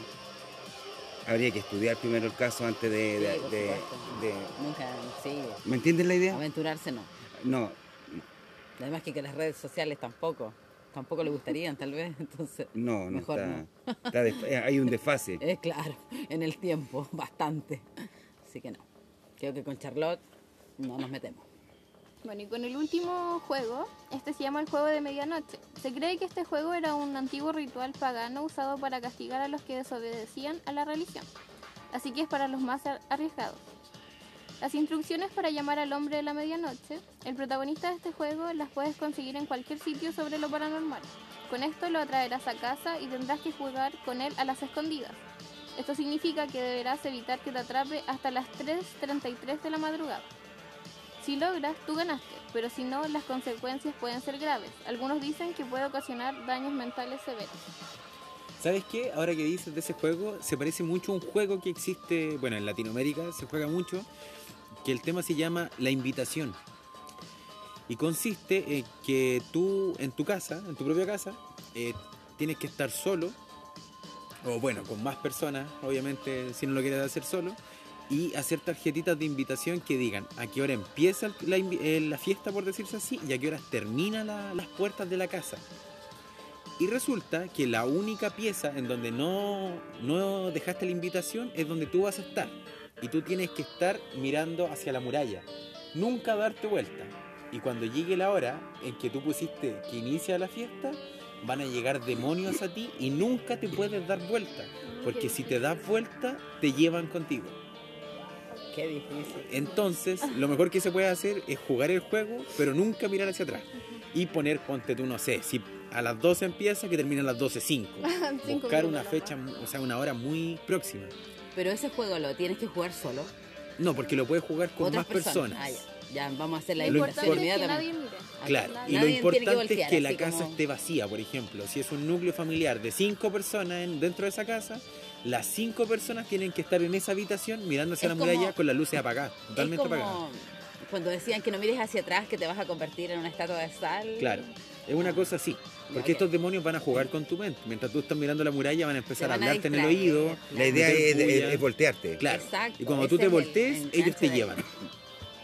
Habría que estudiar primero el caso antes de... Sí, de- por de- supuesto. de- Nunca, sí. ¿Me entiendes la idea? Aventurarse no. No, Además que, que las redes sociales tampoco. Tampoco le gustarían, tal vez. Entonces, no, no Mejor está... está des- eh, hay un desfase. es claro, en el tiempo, bastante. Así que no. Creo que con Charlotte no nos metemos. Bueno, y con el último juego, este se llama el juego de medianoche. Se cree que este juego era un antiguo ritual pagano usado para castigar a los que desobedecían a la religión. Así que es para los más ar- arriesgados. Las instrucciones para llamar al hombre de la medianoche, el protagonista de este juego las puedes conseguir en cualquier sitio sobre lo paranormal. Con esto lo atraerás a casa y tendrás que jugar con él a las escondidas. Esto significa que deberás evitar que te atrape hasta las 3.33 de la madrugada. Si logras, tú ganaste, pero si no, las consecuencias pueden ser graves. Algunos dicen que puede ocasionar daños mentales severos. ¿Sabes qué? Ahora que dices de ese juego, se parece mucho a un juego que existe, bueno, en Latinoamérica se juega mucho, que el tema se llama La Invitación. Y consiste en que tú en tu casa, en tu propia casa, eh, tienes que estar solo, o bueno, con más personas, obviamente, si no lo quieres hacer solo, y hacer tarjetitas de invitación que digan a qué hora empieza eh, la fiesta, por decirse así, y a qué horas termina la- las puertas de la casa. Y resulta que la única pieza en donde no, no dejaste la invitación es donde tú vas a estar. Y tú tienes que estar mirando hacia la muralla. Nunca darte vuelta. Y cuando llegue la hora en que tú pusiste que inicia la fiesta, van a llegar demonios a ti y nunca te puedes dar vuelta. Porque si te das vuelta, te llevan contigo. Qué difícil. Entonces, lo mejor que se puede hacer es jugar el juego, pero nunca mirar hacia atrás. Y poner, ponte tú, no sé, si a las 12 empieza, que termine a las 12.05. Cinco Buscar una fecha, o sea, una hora muy próxima. Pero ese juego lo tienes que jugar solo. No, porque lo puedes jugar con Otras más personas. Ah, ya. Ya, vamos a hacer la Lo Lo importante invitación es que inmediatamente. nadie mire. Ah, Claro, Nadie y lo que importante es que la así casa como- esté vacía, por ejemplo. Si es un núcleo familiar de cinco personas en- dentro de esa casa, las cinco personas tienen que estar en esa habitación mirando hacia Es la muralla con las luces apagadas, totalmente es como apagadas. cuando decían que no mires hacia atrás, que te vas a convertir en una estatua de sal. Claro, es una cosa así. Porque estos demonios van a jugar con tu mente. Mientras tú estás mirando la muralla, van a empezar a hablarte en el oído. La idea es, bulla. es- es voltearte. Claro. Exacto, Y cuando ese tú te el voltees, ellos te de- llevan.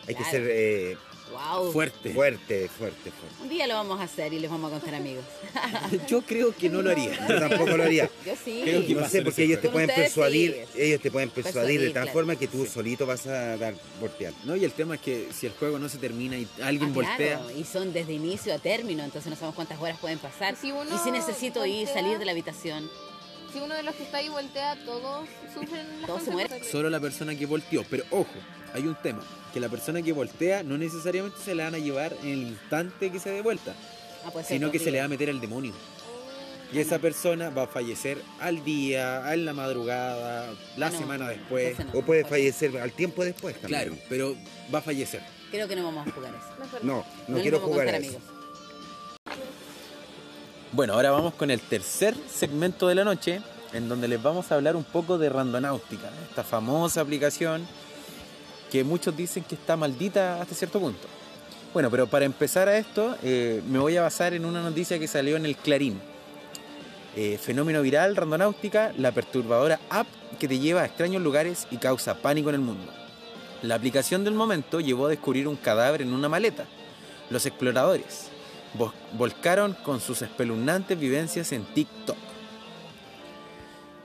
Hay que ser eh, Wow. Fuerte. fuerte, fuerte, fuerte. Un día lo vamos a hacer y les vamos a contar amigos. Yo creo que no lo haría. Yo tampoco lo haría. Yo sí. Creo que No sé, porque ellos te pueden persuadir, sí. ellos te pueden persuadir de tal claro. forma que tú solito vas a dar volteando. No, y el tema es que si el juego no se termina y alguien Ah, voltea, claro, y son desde inicio a término, entonces no sabemos cuántas horas pueden pasar. Si uno y si necesito ir, salir de la habitación. Si uno de los que está ahí voltea, todos sufren las Todos se mueren. solo la persona que volteó. Pero ojo, hay un tema, que la persona que voltea no necesariamente se la van a llevar en el instante que se dé vuelta, Ah, puede ser sino que se le va a meter el demonio. Y esa persona va a fallecer al día, en la madrugada, la No, semana después. no. O puede fallecer al tiempo después también. Claro, pero va a fallecer. Creo que no vamos a jugar eso. No, no, le quiero jugar a eso. amigos. Bueno, ahora vamos con el tercer segmento de la noche, en donde les vamos a hablar un poco de Randonáutica, esta famosa aplicación que muchos dicen que está maldita hasta cierto punto. Bueno, pero para empezar a esto, eh, me voy a basar en una noticia que salió en el Clarín. Eh, fenómeno viral, Randonáutica, la perturbadora app que te lleva a extraños lugares y causa pánico en el mundo. La aplicación del momento llevó a descubrir un cadáver en una maleta. Los exploradores vo- volcaron con sus espeluznantes vivencias en TikTok.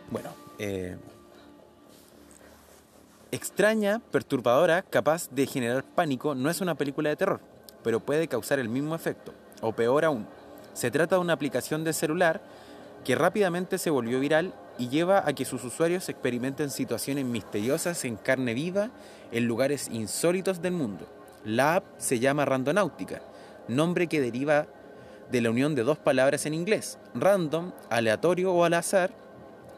Bueno, eh, extraña, perturbadora, capaz de generar pánico, no es una película de terror, pero puede causar el mismo efecto, o peor aún. Se trata de una aplicación de celular que rápidamente se volvió viral y lleva a que sus usuarios experimenten situaciones misteriosas en carne viva en lugares insólitos del mundo. La app se llama Randonáutica, nombre que deriva de la unión de dos palabras en inglés, random, aleatorio o al azar,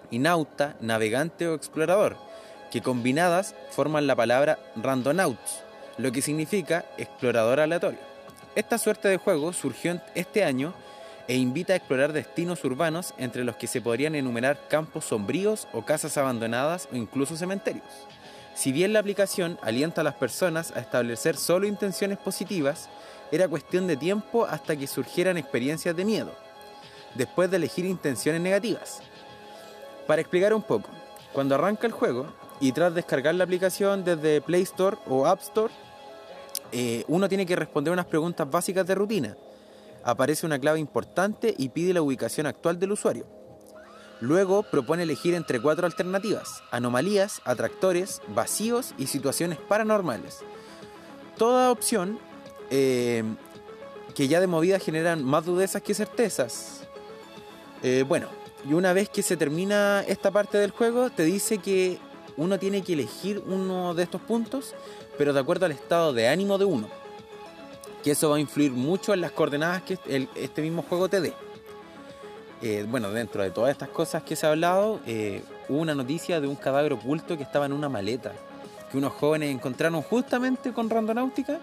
y nauta, navegante o explorador, que combinadas forman la palabra randonauts, lo que significa explorador aleatorio. Esta suerte de juego surgió este año e invita a explorar destinos urbanos entre los que se podrían enumerar campos sombríos o casas abandonadas o incluso cementerios. Si bien la aplicación alienta a las personas a establecer solo intenciones positivas, era cuestión de tiempo hasta que surgieran experiencias de miedo, después de elegir intenciones negativas. Para explicar un poco, cuando arranca el juego y tras descargar la aplicación desde Play Store o App Store, eh, uno tiene que responder unas preguntas básicas de rutina. Aparece una clave importante y pide la ubicación actual del usuario. Luego propone elegir entre cuatro alternativas, anomalías, atractores, vacíos y situaciones paranormales. Toda opción eh, que ya de movida generan más dudezas que certezas. Eh, bueno, y una vez que se termina esta parte del juego, te dice que uno tiene que elegir uno de estos puntos, pero de acuerdo al estado de ánimo de uno. Que eso va a influir mucho en las coordenadas que el- este mismo juego te dé. Eh, bueno, dentro de todas estas cosas que se ha hablado, eh, hubo una noticia de un cadáver oculto que estaba en una maleta, que unos jóvenes encontraron justamente con Randonáutica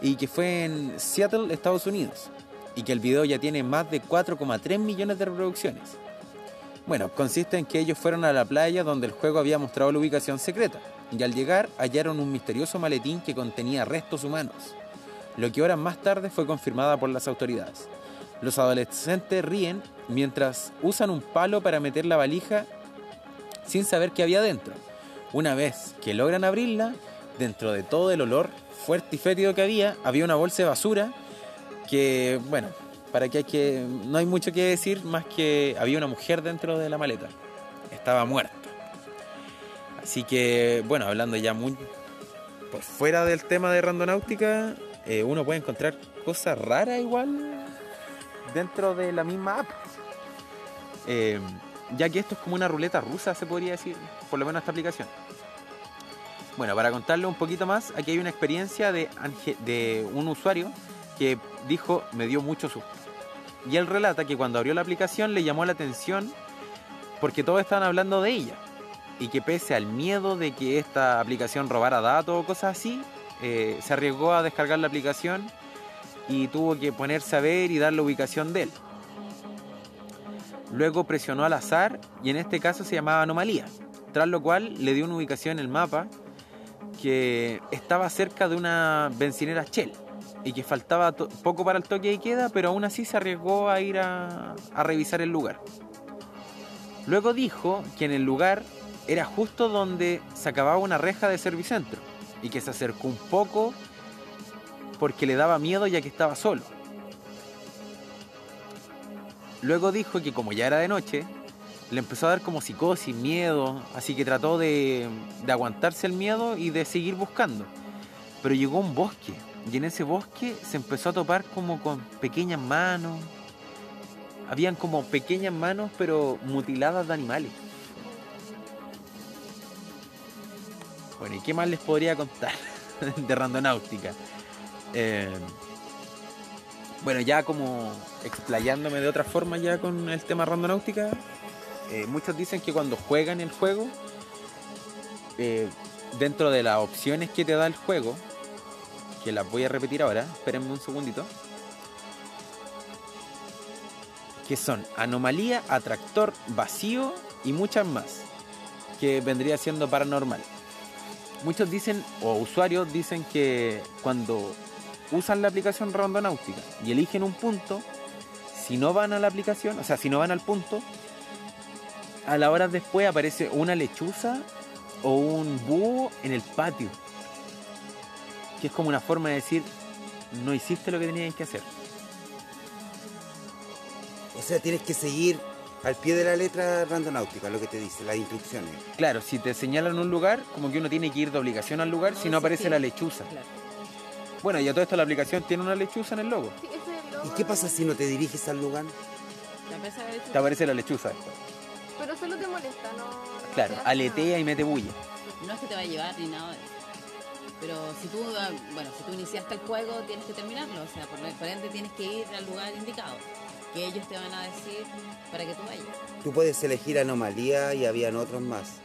y que fue en Seattle, Estados Unidos, y que el video ya tiene más de 4,3 millones de reproducciones. Bueno, consiste en que ellos fueron a la playa donde el juego había mostrado la ubicación secreta, y al llegar hallaron un misterioso maletín que contenía restos humanos, lo que horas más tarde fue confirmada por las autoridades. Los adolescentes ríen mientras usan un palo para meter la valija sin saber qué había dentro. Una vez que logran abrirla, dentro de todo el olor fuerte y fétido que había, había una bolsa de basura que, bueno, para que hay que no hay mucho que decir más que había una mujer dentro de la maleta. Estaba muerta. Así que, bueno, hablando ya muy por fuera del tema de randonáutica, eh, uno puede encontrar cosas raras igual dentro de la misma app. Eh, ya que esto es como una ruleta rusa, se podría decir, por lo menos esta aplicación. Bueno, para contarle un poquito más, aquí hay una experiencia de, de un usuario que dijo, me dio mucho susto. Y él relata que cuando abrió la aplicación le llamó la atención porque todos estaban hablando de ella. Y que pese al miedo de que esta aplicación robara datos o cosas así, eh, se arriesgó a descargar la aplicación y tuvo que ponerse a ver y dar la ubicación de él. Luego presionó al azar y en este caso se llamaba anomalía, tras lo cual le dio una ubicación en el mapa que estaba cerca de una bencinera Shell y que faltaba poco para el toque de queda, pero aún así se arriesgó a ir a, a revisar el lugar. Luego dijo que en el lugar era justo donde se acababa una reja de servicentro y que se acercó un poco porque le daba miedo ya que estaba solo. Luego dijo que como ya era de noche, le empezó a dar como psicosis, miedo, así que trató de, de aguantarse el miedo y de seguir buscando. Pero llegó a un bosque y en ese bosque se empezó a topar como con pequeñas manos. Habían como pequeñas manos pero mutiladas de animales. Bueno, ¿y qué más les podría contar de randonáutica? Eh, Bueno, ya como explayándome de otra forma ya con el tema randonáutica, eh, muchos dicen que cuando juegan el juego, eh, dentro de las opciones que te da el juego, que las voy a repetir ahora, espérenme un segundito, que son anomalía, atractor, vacío y muchas más, que vendría siendo paranormal. Muchos dicen, o usuarios dicen que cuando usan la aplicación Rondonáutica y eligen un punto, si no van a la aplicación, o sea, si no van al punto, a la hora después aparece una lechuza o un búho en el patio. Que es como una forma de decir, no hiciste lo que tenías que hacer. O sea, tienes que seguir al pie de la letra randonáutica, lo que te dice, las instrucciones. Claro, si te señalan un lugar, como que uno tiene que ir de obligación al lugar, si no aparece sí. la lechuza. Claro. Bueno, y a todo esto la aplicación tiene una lechuza en el logo. Sí, ese es el logo ¿Y qué de- pasa si no te diriges al lugar? La Te aparece la lechuza. Pero solo te molesta, no. no Claro, aletea y mete bulla. No es que te va a llevar ni nada de eso. Pero si tú, bueno, si tú iniciaste el juego, tienes que terminarlo. O sea, por, por ende tienes que ir al lugar indicado. Que ellos te van a decir para que tú vayas. Tú puedes elegir anomalía y habían otros más.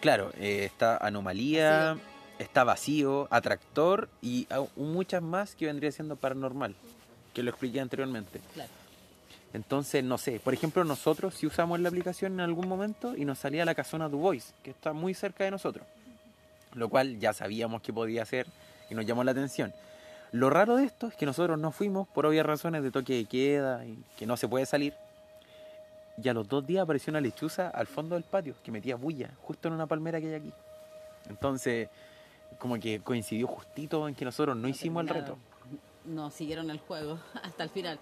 Claro, eh, está anomalía, está vacío, atractor y muchas más que vendría siendo paranormal, que lo expliqué anteriormente. Claro. Entonces, no sé, por ejemplo, nosotros si usamos la aplicación en algún momento y nos salía la casona Du Bois, que está muy cerca de nosotros, lo cual ya sabíamos que podía ser y nos llamó la atención. Lo raro de esto es que nosotros no fuimos por obvias razones de toque de queda y que no se puede salir. Y a los dos días apareció una lechuza al fondo del patio que metía bulla, justo en una palmera que hay aquí. Entonces, como que coincidió justito en que nosotros no hicimos el reto. No siguieron el juego hasta el final.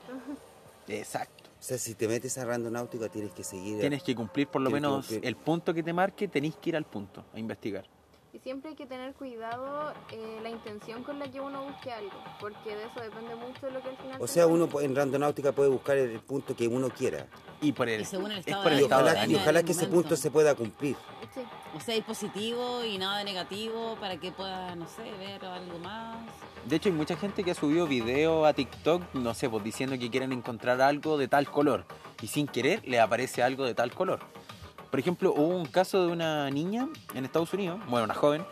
Exacto. O sea, si te metes a randonáutica tienes que seguir. Tienes que cumplir por lo menos cumplir. el punto que te marque, tenéis que ir al punto a investigar. Y siempre hay que tener cuidado eh, la intención con la que uno busque algo, porque de eso depende mucho de lo que al final O sea, uno pu- en randonáutica puede buscar el punto que uno quiera. Y por el, Y según el es estado por de el Y estado de ojalá, y ojalá que ese punto se pueda cumplir. Sí. O sea, ir positivo y nada de negativo para que puedas, no sé, ver algo más. De hecho, hay mucha gente que ha subido videos a TikTok, no sé, pues diciendo que quieren encontrar algo de tal color. Y sin querer le aparece algo de tal color. Por ejemplo, hubo un caso de una niña en Estados Unidos, bueno, una joven,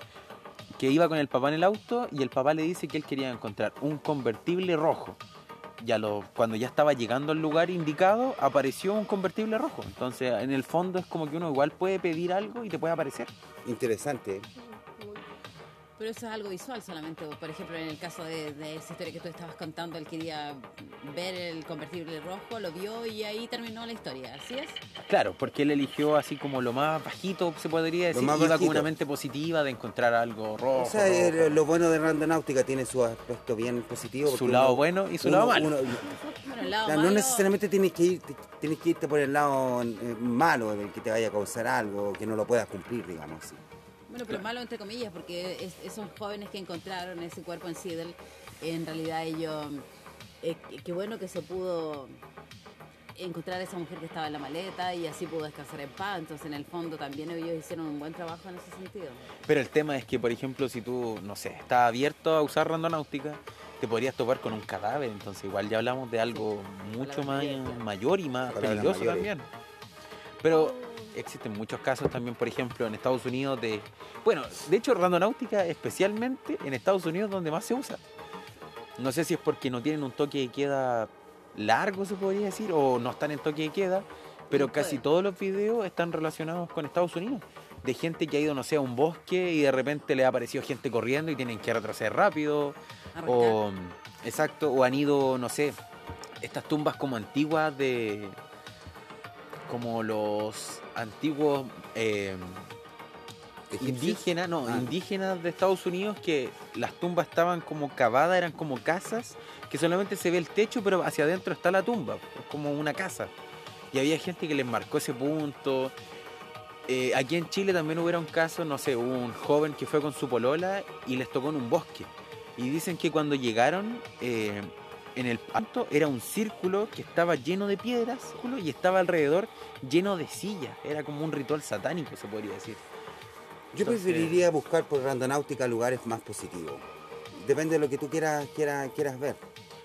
que iba con el papá en el auto y el papá le dice que él quería encontrar un convertible rojo. Ya lo, cuando ya estaba llegando al lugar indicado, apareció un convertible rojo. Entonces, en el fondo es como que uno igual puede pedir algo y te puede aparecer. Interesante. Pero eso es algo visual solamente. Por ejemplo, en el caso de, de esa historia que tú estabas contando, él quería ver el convertible rojo, lo vio y ahí terminó la historia. ¿Así es? Claro, porque él eligió así como lo más bajito, se podría decir. más Iba con una mente positiva de encontrar algo rojo. O sea, rojo. eh, lo bueno de randonáutica tiene su aspecto bien positivo. Su lado uno- bueno y su uno- lado malo. uno- Bueno, el lado Claro, malo, no necesariamente tienes que, ir, tienes que irte por el lado eh, malo, el que te vaya a causar algo, que no lo puedas cumplir, digamos. sí. Bueno, pero malo entre comillas, porque es- esos jóvenes que encontraron ese cuerpo en Seattle, en realidad ellos, eh, qué bueno que se pudo encontrar a esa mujer que estaba en la maleta y así pudo descansar en paz. Entonces, en el fondo, también ellos hicieron un buen trabajo en ese sentido. Pero el tema es que, por ejemplo, si tú, no sé, estás abierto a usar randonáutica, te podrías topar con un cadáver. Entonces, igual ya hablamos de algo mucho más mayor y más Palabras peligroso mayores. también. Pero existen muchos casos también, por ejemplo, en Estados Unidos de... Bueno, de hecho, randonáutica especialmente en Estados Unidos donde más se usa. No sé si es porque no tienen un toque de queda largo, se podría decir, o no están en toque de queda, pero casi todos los videos están relacionados con Estados Unidos. De gente que ha ido, no sé, a un bosque y de repente le ha aparecido gente corriendo y tienen que retroceder rápido. Arrancar. O, exacto, o han ido, no sé, estas tumbas como antiguas de. Como los antiguos eh, indígenas, no, Ah. indígenas de Estados Unidos que las tumbas estaban como cavadas, eran como casas, que solamente se ve el techo, pero hacia adentro está la tumba, es como una casa. Y había gente que les marcó ese punto. Eh, aquí en Chile también hubiera un caso, no sé, hubo un joven que fue con su polola y les tocó en un bosque. Y dicen que cuando llegaron, eh, en el alto era un círculo que estaba lleno de piedras y estaba alrededor lleno de sillas. Era como un ritual satánico, se podría decir. Yo Entonces- preferiría buscar por randonáutica lugares más positivos. Depende de lo que tú quieras, quieras, quieras ver.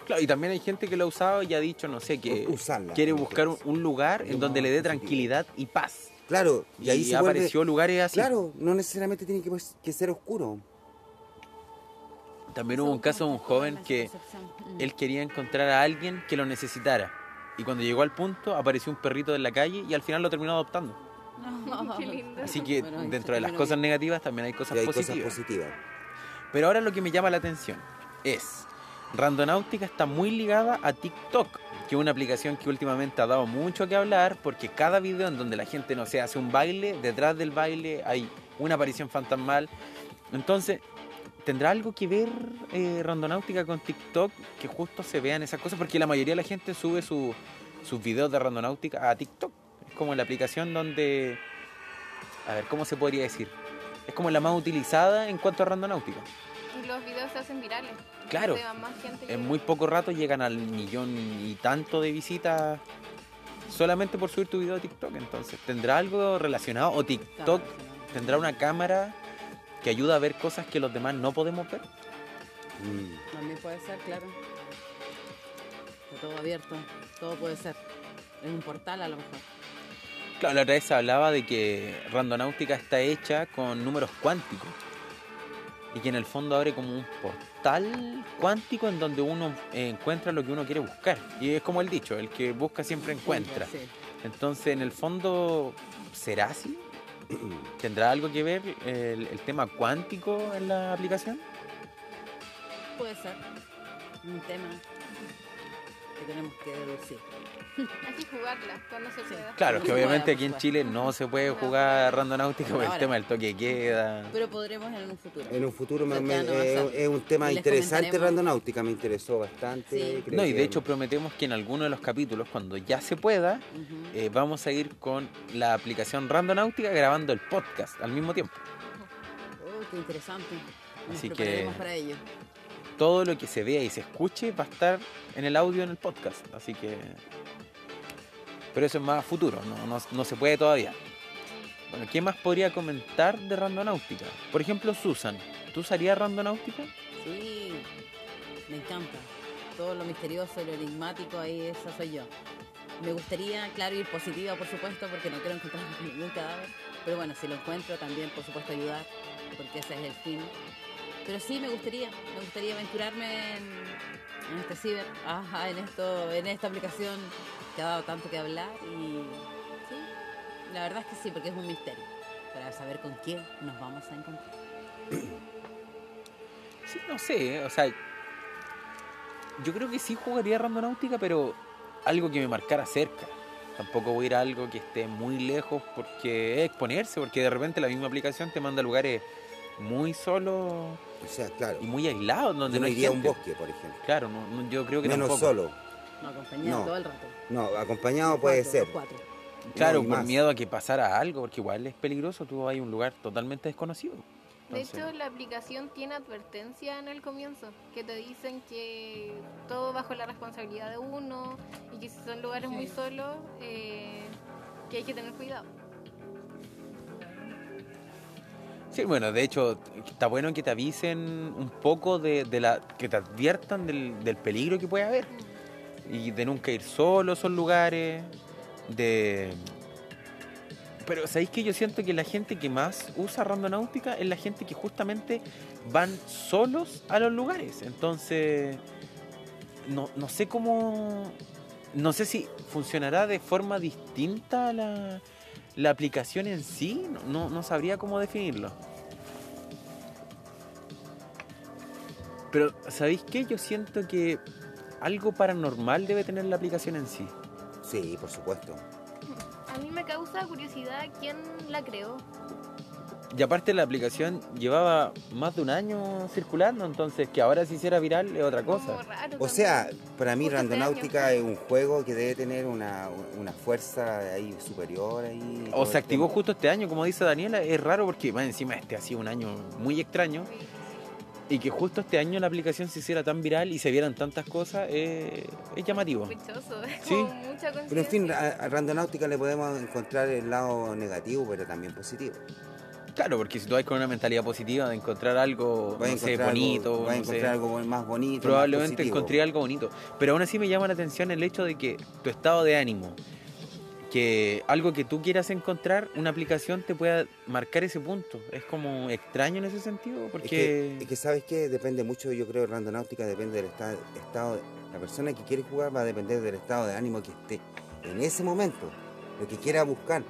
Claro, y también hay gente que lo ha usado y ha dicho, no sé, que usarla, quiere buscar un, un lugar en donde le dé tranquilidad y paz. Claro, y, Y, ahí se vuelve... apareció lugares así. Claro, no necesariamente tiene que, que ser oscuro. También hubo un caso de un joven que él quería encontrar a alguien que lo necesitara. Y cuando llegó al punto, apareció un perrito en la calle y al final lo terminó adoptando. Qué lindo. Así que Bueno, dentro de las cosas negativas también hay cosas Y hay positivas. cosas positivas. Pero ahora lo que me llama la atención es, Randonáutica está muy ligada a TikTok, que es una aplicación que últimamente ha dado mucho que hablar, porque cada video en donde la gente, no sé, hace un baile, detrás del baile hay una aparición fantasmal. Entonces, ¿tendrá algo que ver eh, Randonáutica con TikTok que justo se vean esas cosas? Porque la mayoría de la gente sube su- sus videos de Randonáutica a TikTok. Es como la aplicación donde... A ver, ¿cómo se podría decir? Es como la más utilizada en cuanto a Randonáutica. Y los videos se hacen virales. Claro. Más gente En muy poco rato llegan al millón y tanto de visitas solamente por subir tu video a TikTok. Entonces, ¿tendrá algo relacionado? ¿O TikTok tendrá una cámara que ayuda a ver cosas que los demás no podemos ver? Mm. También puede ser, claro. Está todo abierto, todo puede ser. Es un portal a lo mejor. Claro, la otra vez se hablaba de que Randonáutica está hecha con números cuánticos. Y que en el fondo abre como un portal cuántico en donde uno encuentra lo que uno quiere buscar. Y es como el dicho, el que busca siempre encuentra. Sí. Entonces, en el fondo, ¿será así? ¿Tendrá algo que ver el, tema cuántico en la aplicación? Puede ser. Un tema que tenemos que deducir. Hay que jugarla cuando se pueda. Claro, que No se obviamente aquí en Chile no se puede jugar randonáutica por el Ahora. tema del toque queda. Pero podremos en un futuro. En un futuro me- me- eh, es un tema interesante. Randonáutica, me interesó bastante. Sí. creo No, y que- de hecho prometemos que en alguno de los capítulos, cuando ya se pueda, eh, vamos a ir con la aplicación Randonáutica grabando el podcast al mismo tiempo. Oh, qué interesante. Nos Así que- prepararemos para ello. Todo lo que se vea y se escuche va a estar en el audio en el podcast. Así que... Pero eso es más futuro, no, no, no se puede todavía. Bueno, ¿qué más podría comentar de Randonáutica? Por ejemplo, Susan. ¿Tú usarías Randonáutica? Sí, me encanta. Todo lo misterioso, lo enigmático, ahí esa soy yo. Me gustaría, claro, ir positiva, por supuesto, porque no quiero encontrar ningún cadáver. Pero bueno, si lo encuentro, también, por supuesto, ayudar, porque ese es el fin. Pero sí, me gustaría, me gustaría aventurarme en, este ciber, ajá, en, esto, en esta aplicación que ha dado tanto que hablar. Y sí, la verdad es que sí, porque es un misterio, para saber con quién nos vamos a encontrar. Sí, no sé, o sea, yo creo que sí jugaría Randonáutica, pero algo que me marcara cerca. Tampoco voy a ir a algo que esté muy lejos porque es exponerse, porque de repente la misma aplicación te manda lugares muy solos O sea, claro. y muy aislados donde Yo no no hay iría a un bosque, por ejemplo. Claro, no, no, yo creo que Menos tampoco. solo. No, acompañado No. todo el rato. No, acompañado Los puede cuatro, ser. los cuatro. Claro, por más. miedo a que pasara algo, porque igual es peligroso, tú vas a un lugar totalmente desconocido. De Entonces, hecho, la aplicación tiene advertencia en el comienzo, que te dicen que todo bajo la responsabilidad de uno y que si son lugares muy solos, eh, que hay que tener cuidado. Sí, bueno, de hecho, está bueno que te avisen un poco de, de la. que te adviertan del, del peligro que puede haber. Y de nunca ir solo a esos lugares. De. Pero ¿sabéis que yo siento que la gente que más usa randonáutica es la gente que justamente van solos a los lugares? Entonces. No, no sé cómo. No sé si funcionará de forma distinta la, la aplicación en sí. No, no, sabría cómo definirlo. Pero, ¿sabéis qué? Yo siento que algo paranormal debe tener la aplicación en sí. Sí, por supuesto. A mí me causa curiosidad quién la creó. Y aparte la aplicación llevaba más de un año circulando, entonces que ahora se hiciera viral es otra cosa. O sea, para mí este Randonáutica es un juego que debe tener una, una fuerza ahí superior ahí. O se activó justo este año, como dice Daniela, es raro porque más encima este ha sido un año muy extraño y que justo este año la aplicación se hiciera tan viral y se vieran tantas cosas eh, es llamativo. Es Sí. mucha Pero en fin, a Randonáutica le podemos encontrar el lado negativo, pero también positivo. Claro, porque si tú vas con una mentalidad positiva de encontrar algo no sé, bonito, algo, a no sé, encontrar algo más bonito. probablemente más encontré algo bonito. Pero aún así me llama la atención el hecho de que tu estado de ánimo, que algo que tú quieras encontrar, una aplicación te pueda marcar ese punto. Es como extraño en ese sentido, Es porque... que, es que sabes que depende mucho, yo creo, randonáutica depende del esta- estado. La persona que quiere jugar va a depender del estado de ánimo que esté en ese momento, lo que quiera buscar.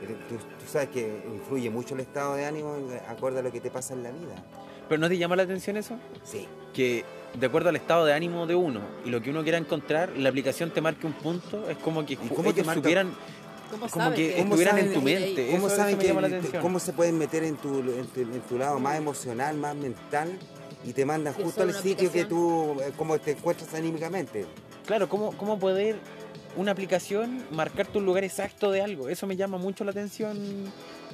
Pero Tú, tú sabes que influye mucho el estado de ánimo acorde a lo que te pasa en la vida. Pero ¿no te llama la atención eso? Sí. que de acuerdo al estado de ánimo de uno y lo que uno quiera encontrar, la aplicación te marque un punto, es como que ¿Y cómo ellos marca? supieran ¿Cómo como que que- estuvieran en tu mente. ¿Cómo eso, eso saben me que, llama la atención. cómo se pueden meter en tu, en tu, en tu lado más emocional, más mental y te mandan justo al sitio que aplicación. tú, eh, cómo te encuentras anímicamente? Claro, ¿cómo, cómo poder una aplicación marcarte un lugar exacto de algo? Eso me llama mucho la atención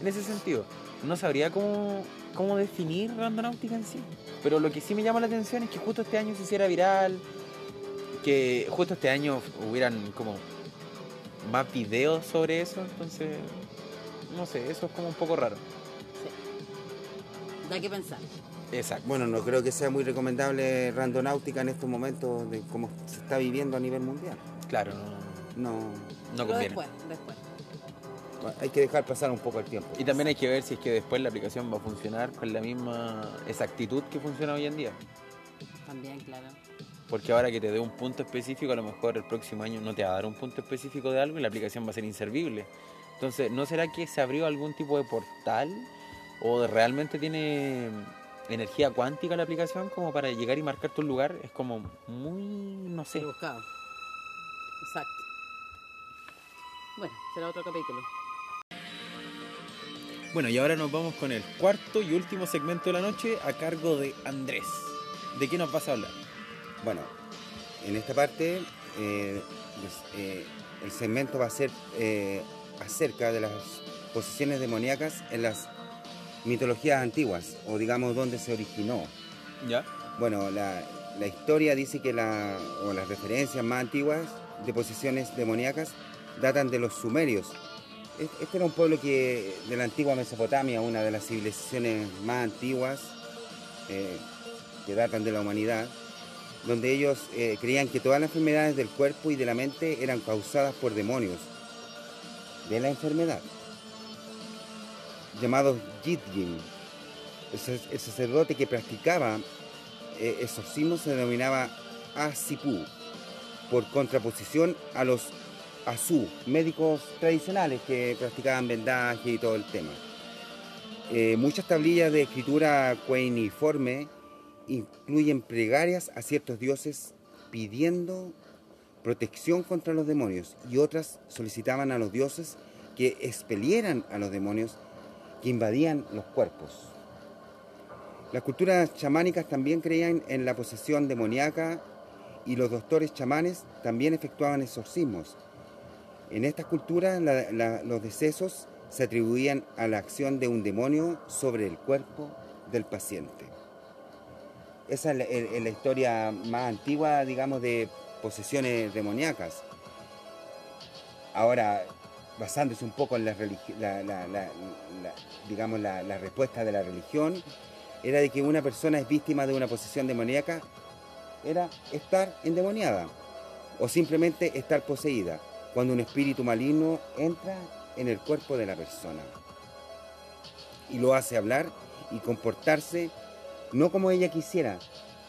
en ese sentido. No sabría cómo, cómo definir Randonáutica en sí. Pero lo que sí me llama la atención es que justo este año se hiciera viral, que justo este año hubieran como más videos sobre eso, entonces, no sé, eso es como un poco raro. Da que pensar. Exacto. Bueno, no creo que sea muy recomendable randonáutica en estos momentos de cómo se está viviendo a nivel mundial. Claro, no, No, no conviene. después, después. hay que dejar pasar un poco el tiempo. Y también hay que ver si es que después la aplicación va a funcionar con la misma exactitud que funciona hoy en día. También, claro. Porque ahora que te dé un punto específico, a lo mejor el próximo año no te va a dar un punto específico de algo y la aplicación va a ser inservible. Entonces, ¿no será que se abrió algún tipo de portal o realmente tiene energía cuántica la aplicación como para llegar y marcar tu lugar? Es como muy, no sé. Rebuscado. Exacto. Bueno, será otro capítulo. Bueno, y ahora nos vamos con el cuarto y último segmento de la noche a cargo de Andrés. ¿De qué nos vas a hablar? Bueno, en esta parte eh, pues, eh, el segmento va a ser eh, acerca de las posesiones demoníacas en las mitologías antiguas, o digamos donde se originó. ¿Ya? Bueno, la, la historia dice que la, o las referencias más antiguas de posesiones demoníacas datan de los sumerios. Es- Este era un pueblo que de la antigua Mesopotamia, una de las civilizaciones más antiguas eh, que datan de la humanidad, donde ellos eh, creían que todas las enfermedades del cuerpo y de la mente eran causadas por demonios de la enfermedad, llamados sac- el sacerdote que practicaba eh, exorcismo se denominaba Asipú, por contraposición a los Asú, médicos tradicionales que practicaban vendaje y todo el tema. Eh, muchas tablillas de escritura cueniforme incluyen plegarias a ciertos dioses pidiendo protección contra los demonios y otras solicitaban a los dioses que expelieran a los demonios que invadían los cuerpos. Las culturas chamánicas también creían en la posesión demoníaca y los doctores chamanes también efectuaban exorcismos. En estas culturas los decesos se atribuían a la acción de un demonio sobre el cuerpo del paciente. Esa es la, historia más antigua, digamos, de posesiones demoníacas. Ahora, basándose un poco en la, digamos, la respuesta de la religión, era de que una persona es víctima de una posesión demoníaca, era estar endemoniada o simplemente estar poseída, cuando un espíritu maligno entra en el cuerpo de la persona y lo hace hablar y comportarse no como ella quisiera,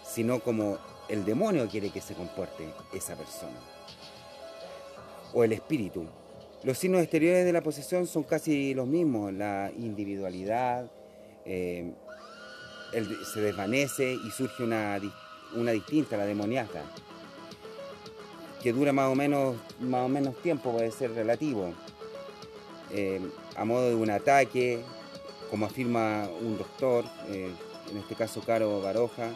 sino como el demonio quiere que se comporte esa persona o el espíritu. Los signos exteriores de la posesión son casi los mismos, la individualidad, eh, se desvanece y surge una, una distinta, la demoníaca, que dura más o menos, más o menos tiempo, puede ser relativo, eh, a modo de un ataque, como afirma un doctor, eh, en este caso Caro Baroja,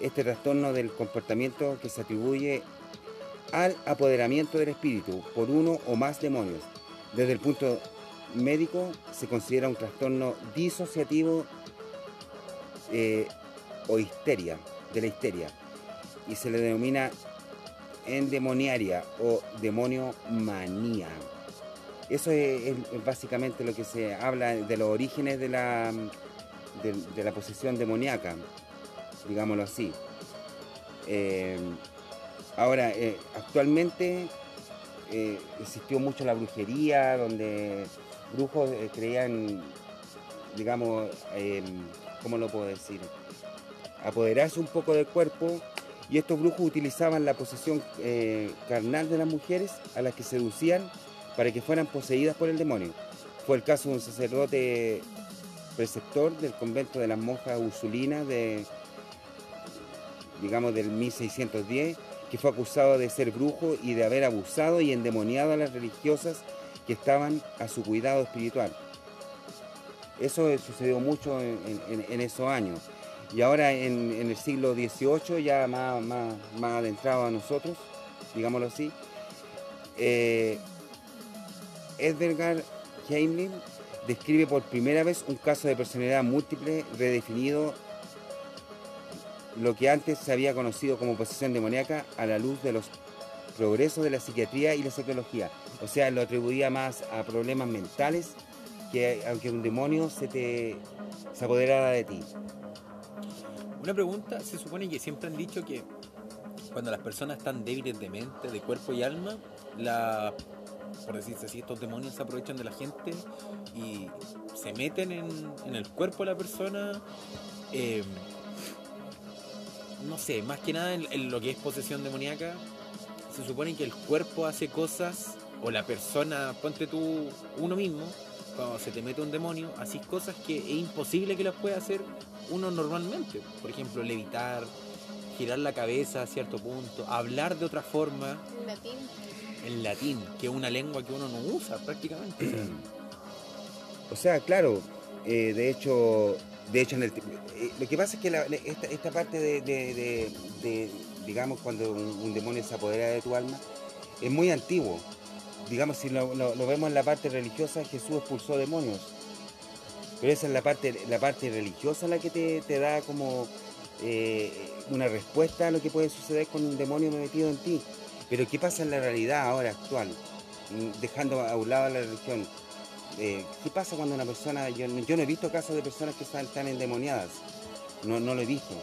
este trastorno del comportamiento que se atribuye al apoderamiento del espíritu por uno o más demonios. Desde el punto médico se considera un trastorno disociativo eh, o histeria, de la histeria, y se le denomina endemoniaria o demonio manía. Eso es, básicamente lo que se habla de los orígenes de la, de, la posesión demoníaca, digámoslo así. Eh, ahora, eh, actualmente eh, existió mucho la brujería, donde brujos creían, digamos, ¿cómo lo puedo decir? Apoderarse un poco del cuerpo y estos brujos utilizaban la posesión eh, carnal de las mujeres a las que seducían para que fueran poseídas por el demonio. Fue el caso de un sacerdote preceptor del convento de las monjas ursulinas de, digamos, del 1610, que fue acusado de ser brujo y de haber abusado y endemoniado a las religiosas que estaban a su cuidado espiritual. Eso sucedió mucho en esos años. Y ahora en, en el siglo XVIII, ya más, más, más adentrado a nosotros, digámoslo así, eh, Heimlich describe por primera vez un caso de personalidad múltiple redefinido lo que antes se había conocido como posesión demoníaca a la luz de los progresos de la psiquiatría y la psicología. O sea, lo atribuía más a problemas mentales que aunque un demonio se te se apoderara de ti. Una pregunta, se supone que siempre han dicho que cuando las personas están débiles de mente, de cuerpo y alma, la, por decirse así, estos demonios se aprovechan de la gente y se meten en, en el cuerpo de la persona. eh, no sé, más que nada en, en lo que es posesión demoníaca, se supone que el cuerpo hace cosas, o la persona, ponte tú uno mismo, cuando se te mete un demonio, haces cosas que es imposible que las pueda hacer uno normalmente. Por ejemplo, levitar, girar la cabeza a cierto punto, hablar de otra forma En latín. en latín, que es una lengua que uno no usa prácticamente. O sea, O sea, claro, eh, de hecho, de hecho en el, eh, lo que pasa es que la- esta, esta parte de, de- de- de, digamos, cuando un, un demonio se apodera de tu alma, es muy antiguo. Digamos, si lo, vemos en la parte religiosa, Jesús expulsó demonios. Pero esa es la parte, la parte religiosa la que te, te da como eh, una respuesta a lo que puede suceder con un demonio metido en ti. Pero ¿qué pasa en la realidad ahora actual? Mm, Dejando a un lado la religión. Eh, ¿Qué pasa cuando una persona, yo, yo no he visto casos de personas que están, están endemoniadas, no, no lo he visto,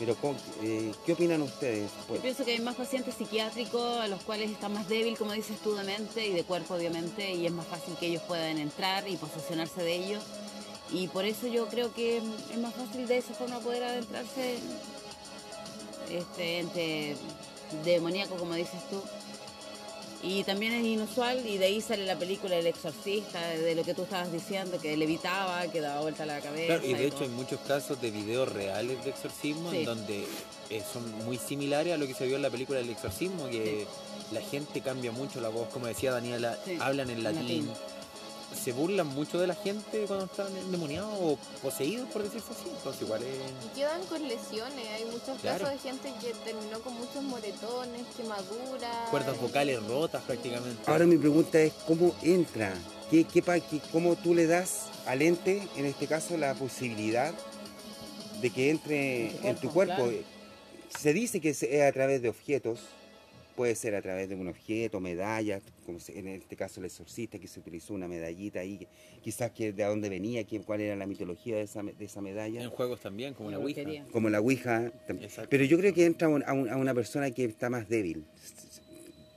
pero ¿cómo- eh, ¿qué opinan ustedes? Yo Pues, pienso que hay más pacientes psiquiátricos a los cuales están más débil, como dices tú, de mente y de cuerpo, obviamente, y es más fácil que ellos puedan entrar y posesionarse de ellos. Y por eso yo creo que es más fácil de esa forma poder adentrarse este ente demoníaco, como dices tú. Y también es inusual, y de ahí sale la película El Exorcista, de lo que tú estabas diciendo, que levitaba, que daba vuelta la cabeza. Claro, y de hecho todo. hay muchos casos de videos reales de exorcismo Sí. en donde eh, son muy similares a lo que se vio en la película del exorcismo, que la gente cambia mucho la voz, como decía Daniela, Sí, hablan en en latín. Se burlan mucho de la gente cuando están endemoniados o poseídos, por decirse así. Entonces igual es... Y quedan con lesiones. Hay muchos Claro. casos de gente que terminó con muchos moretones, quemaduras. cuerdas vocales rotas prácticamente. ahora mi pregunta es, ¿cómo entra? ¿Qué, qué, pa- qué- ¿Cómo tú le das al ente, en este caso, la posibilidad de que entre En tu en tu cuerpo, claro. Se dice que se- es a través de objetos, puede ser a través de un objeto, medallas, como se- en este caso el exorcista que se utilizó una medallita ahí, quizás que de dónde venía, quién, cuál era la mitología de esa, de esa medalla. En juegos también, como la Ouija. como la Ouija. Exacto. Pero yo creo que entra un- a, un- a una persona que está más débil.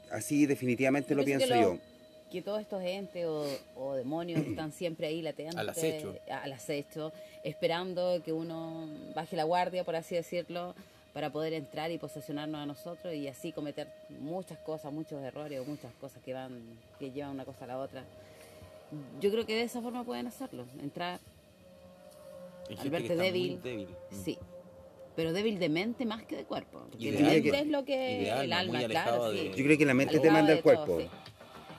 Así definitivamente lo Pienso que yo. Que todos estos entes o, o demonios están siempre ahí latentes. Al acecho. Al acecho, esperando que uno baje la guardia, por así decirlo, para poder entrar y posesionarnos a nosotros y así cometer muchas cosas, muchos errores o muchas cosas que van, que llevan una cosa a la otra. Yo creo que de esa forma pueden hacerlo, entrar, Hay al verte que está muy débil, débil. Sí. Pero débil de mente más que de cuerpo. Porque de la mente es lo que Y de alma, el alma, claro, de- sí. Yo creo que la mente te manda todo, cuerpo. sí.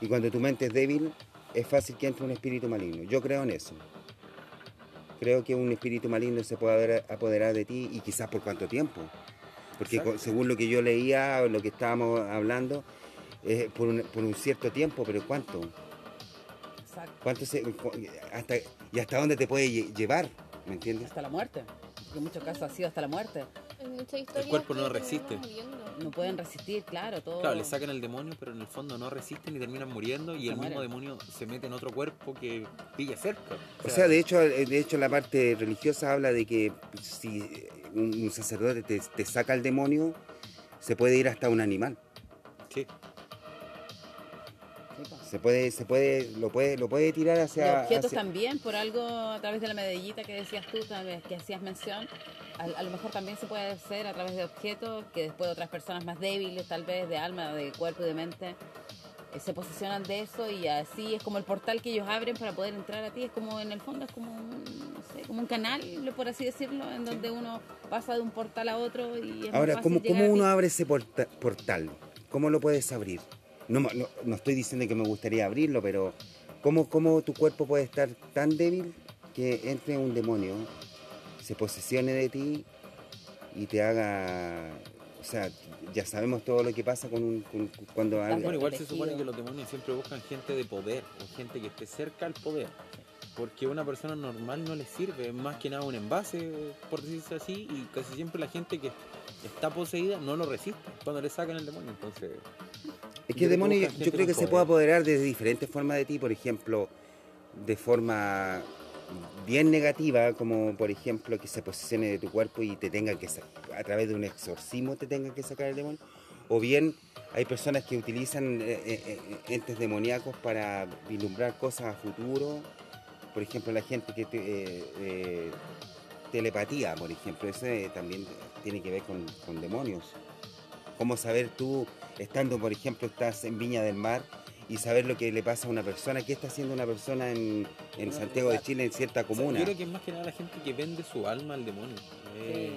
Y cuando tu mente es débil, es fácil que entre un espíritu maligno. Yo creo en eso. Creo que un espíritu maligno se puede apoderar de ti y quizás por cuánto tiempo. Porque Exacto. según lo que yo leía o lo que estábamos hablando, es por, un, por un cierto tiempo, pero ¿cuánto? Exacto. ¿Cuánto se, hasta, ¿Y hasta dónde te puede lle- llevar? ¿Me entiendes? Hasta la muerte. Porque en muchos casos ha sido hasta la muerte. Historias cuerpo no resiste. no pueden resistir, claro, todo. Claro, le sacan el demonio, pero en el fondo no resisten y terminan muriendo y Se el mismo demonio se mete en otro cuerpo que pilla cerca. O sea, de hecho, eh, de hecho la parte religiosa habla de que si un, un sacerdote te, te saca el demonio, se puede ir hasta un animal. Sí. Se puede, se puede, lo puede, lo puede tirar hacia. objetos hacia- también, por algo a través de la medallita que decías tú, tal vez, que hacías mención, a, a lo mejor también se puede hacer a través de objetos que después otras personas más débiles, tal vez de alma, de cuerpo y de mente, eh, se posicionan de eso y así es como el portal que ellos abren para poder entrar a ti, es como en el fondo es como un, sé, como un canal, por así decirlo, en donde uno pasa de un portal a otro y es Ahora, ¿cómo, cómo uno abre ese porta- portal? ¿Cómo lo puedes abrir? No, no, no estoy diciendo que me gustaría abrirlo, pero ¿cómo, ¿cómo tu cuerpo puede estar tan débil que entre un demonio, se posesione de ti y te haga... O sea, ya sabemos todo lo que pasa con un, con- cuando. Bueno, igual se supone que los demonios siempre buscan gente de poder o gente que esté cerca al poder. Porque a una persona normal no le sirve, es más que nada un envase, por decirse así, y casi siempre la gente que está poseída no lo resiste cuando le sacan el demonio. Entonces, Es que el demonio yo creo que se puede apoderar de diferentes formas de ti, por ejemplo, de forma bien negativa, como por ejemplo que se posicione de tu cuerpo y te tenga que a través de un exorcismo te tengan que sacar el demonio, o bien hay personas que utilizan eh, eh, eh, entes demoníacos para vislumbrar cosas a futuro, por ejemplo la gente que te- eh, eh, telepatía, por ejemplo, eso eh, también tiene que ver con, con demonios. ¿Cómo saber tú, estando, por ejemplo, estás en Viña del Mar y saber lo que le pasa a una persona? ¿Qué está haciendo una persona en, en Santiago de Chile, en cierta o sea, comuna? yo creo que es más que nada la gente que vende su alma al demonio. Eh,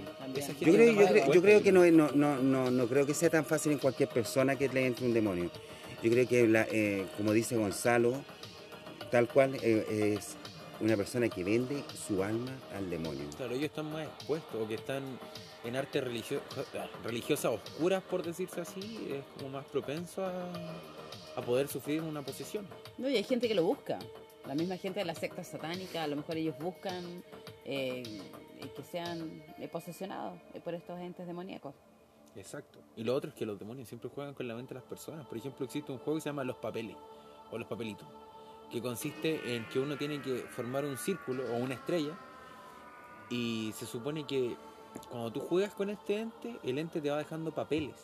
Yo creo, no yo, paga creo, yo cuenta, creo que ¿no? no, es- no, no, no, no creo que sea tan fácil en cualquier persona que le entre un demonio. Yo creo que, la- eh, como dice Gonzalo, tal cual eh, es una persona que vende su alma al demonio. Claro, ellos están más expuestos o que están en arte religio religiosas oscuras, por decirse así, es como más propenso a, a poder sufrir una posesión. No, y hay gente que lo busca. La misma gente de la secta satánica, a lo mejor ellos buscan eh, que sean posesionados por estos entes demoníacos. Exacto. Y lo otro es que los demonios siempre juegan con la mente de las personas. Por ejemplo, existe un juego que se llama Los Papeles o Los Papelitos, que consiste en que uno tiene que formar un círculo o una estrella y se supone que cuando tú juegas con este ente, el ente te va dejando papeles.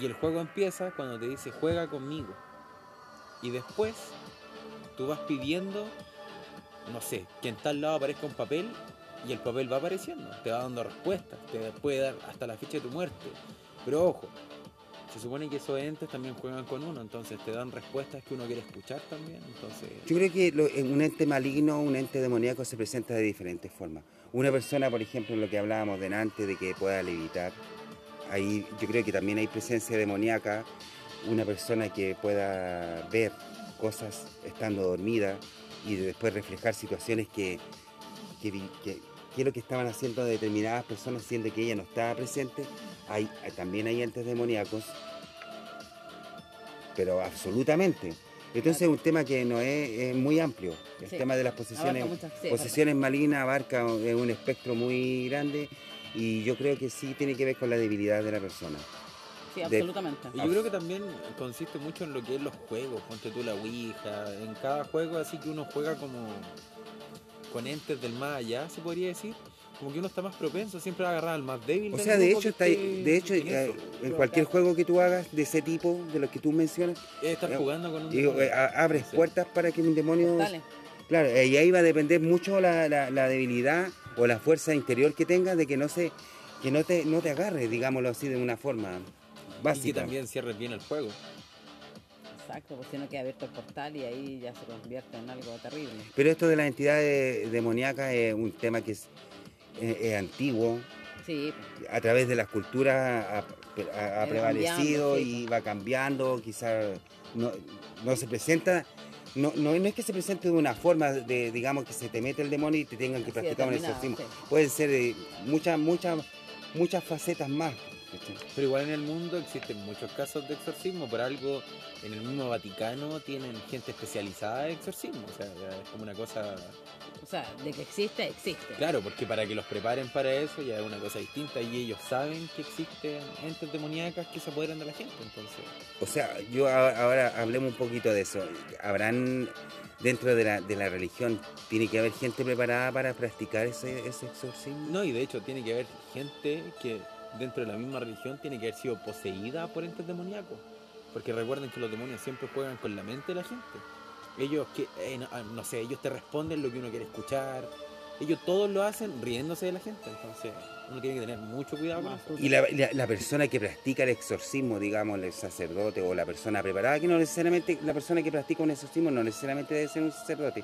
Y el juego empieza cuando te dice juega conmigo. Y después tú vas pidiendo, no sé, que en tal lado aparezca un papel y el papel va apareciendo, te va dando respuestas, te puede dar hasta la fecha de tu muerte. Pero ojo, se supone que esos entes también juegan con uno, entonces te dan respuestas que uno quiere escuchar también. Entonces, Yo creo que lo- un ente maligno, un ente demoníaco se presenta de diferentes formas. Una persona, por ejemplo, lo que hablábamos delante de que pueda levitar, ahí yo creo que también hay presencia demoníaca, una persona que pueda ver cosas estando dormida y después reflejar situaciones que, que, que- que es lo que estaban haciendo determinadas personas siendo que ella no estaba presente. Hay, también hay entes demoníacos, pero absolutamente. Entonces es un tema que no es, es muy amplio. El Sí. tema de las posesiones, muchas- sí, posesiones malignas abarca un espectro muy grande y yo creo que sí tiene que ver con la debilidad de la persona. Sí, De- absolutamente. Y yo creo que también consiste mucho en lo que es los juegos, ponte tú la Ouija, en cada juego así que uno juega como con entes del más allá, se podría decir, como que uno está más propenso siempre a agarrar al más débil. O sea, de hecho, está, esté de hecho en eh, en cualquier juego que tú hagas de ese tipo, de los que tú mencionas, Es estar eh, jugando con un digo, eh, abres Sí. puertas para que un demonio... Dale. Claro, y ahí va a depender mucho la, la- la debilidad o la fuerza interior que tengas de que no se que no te no te agarre, digámoslo así de una forma Y que básica. también cierres bien el juego. Exacto, pues si no queda abierto el portal y ahí ya se convierte en algo terrible. Pero esto de las entidades demoníacas es un tema que es, es- es antiguo, Sí, a través de las culturas ha, ha- ha Ha ido prevalecido sí, y va cambiando, quizás no, no se presenta, no, no, no es que se presente de una forma de, digamos, que se te mete el demonio y te tengan que Así practicar un exorcismo. sí. Pueden ser de muchas, muchas, muchas facetas más. ¿Cachai? Pero igual en el mundo existen muchos casos de exorcismo. Por algo, en el mismo Vaticano tienen gente especializada en exorcismo. O sea, es como una cosa. O sea, de que existe, existe. Claro, porque para que los preparen para eso ya es una cosa distinta. Y ellos saben que existen entes demoníacas que se apoderan de la gente. Entonces, O sea, yo a- ahora hablemos un poquito de eso. ¿Habrán dentro de la, de la religión, tiene que haber gente preparada para practicar ese, ese exorcismo? no, y de hecho tiene que haber gente que dentro de la misma religión tiene que haber sido poseída por entes demoníacos. Porque recuerden que los demonios siempre juegan con la mente de la gente. Ellos que, eh, no, ah, no sé, ellos te responden lo que uno quiere escuchar. Ellos todos lo hacen riéndose de la gente. Entonces uno tiene que tener mucho cuidado con eso. Y la, la- la persona que practica el exorcismo, digamos, el sacerdote o la persona preparada, que no necesariamente, la persona que practica un exorcismo no necesariamente debe ser un sacerdote.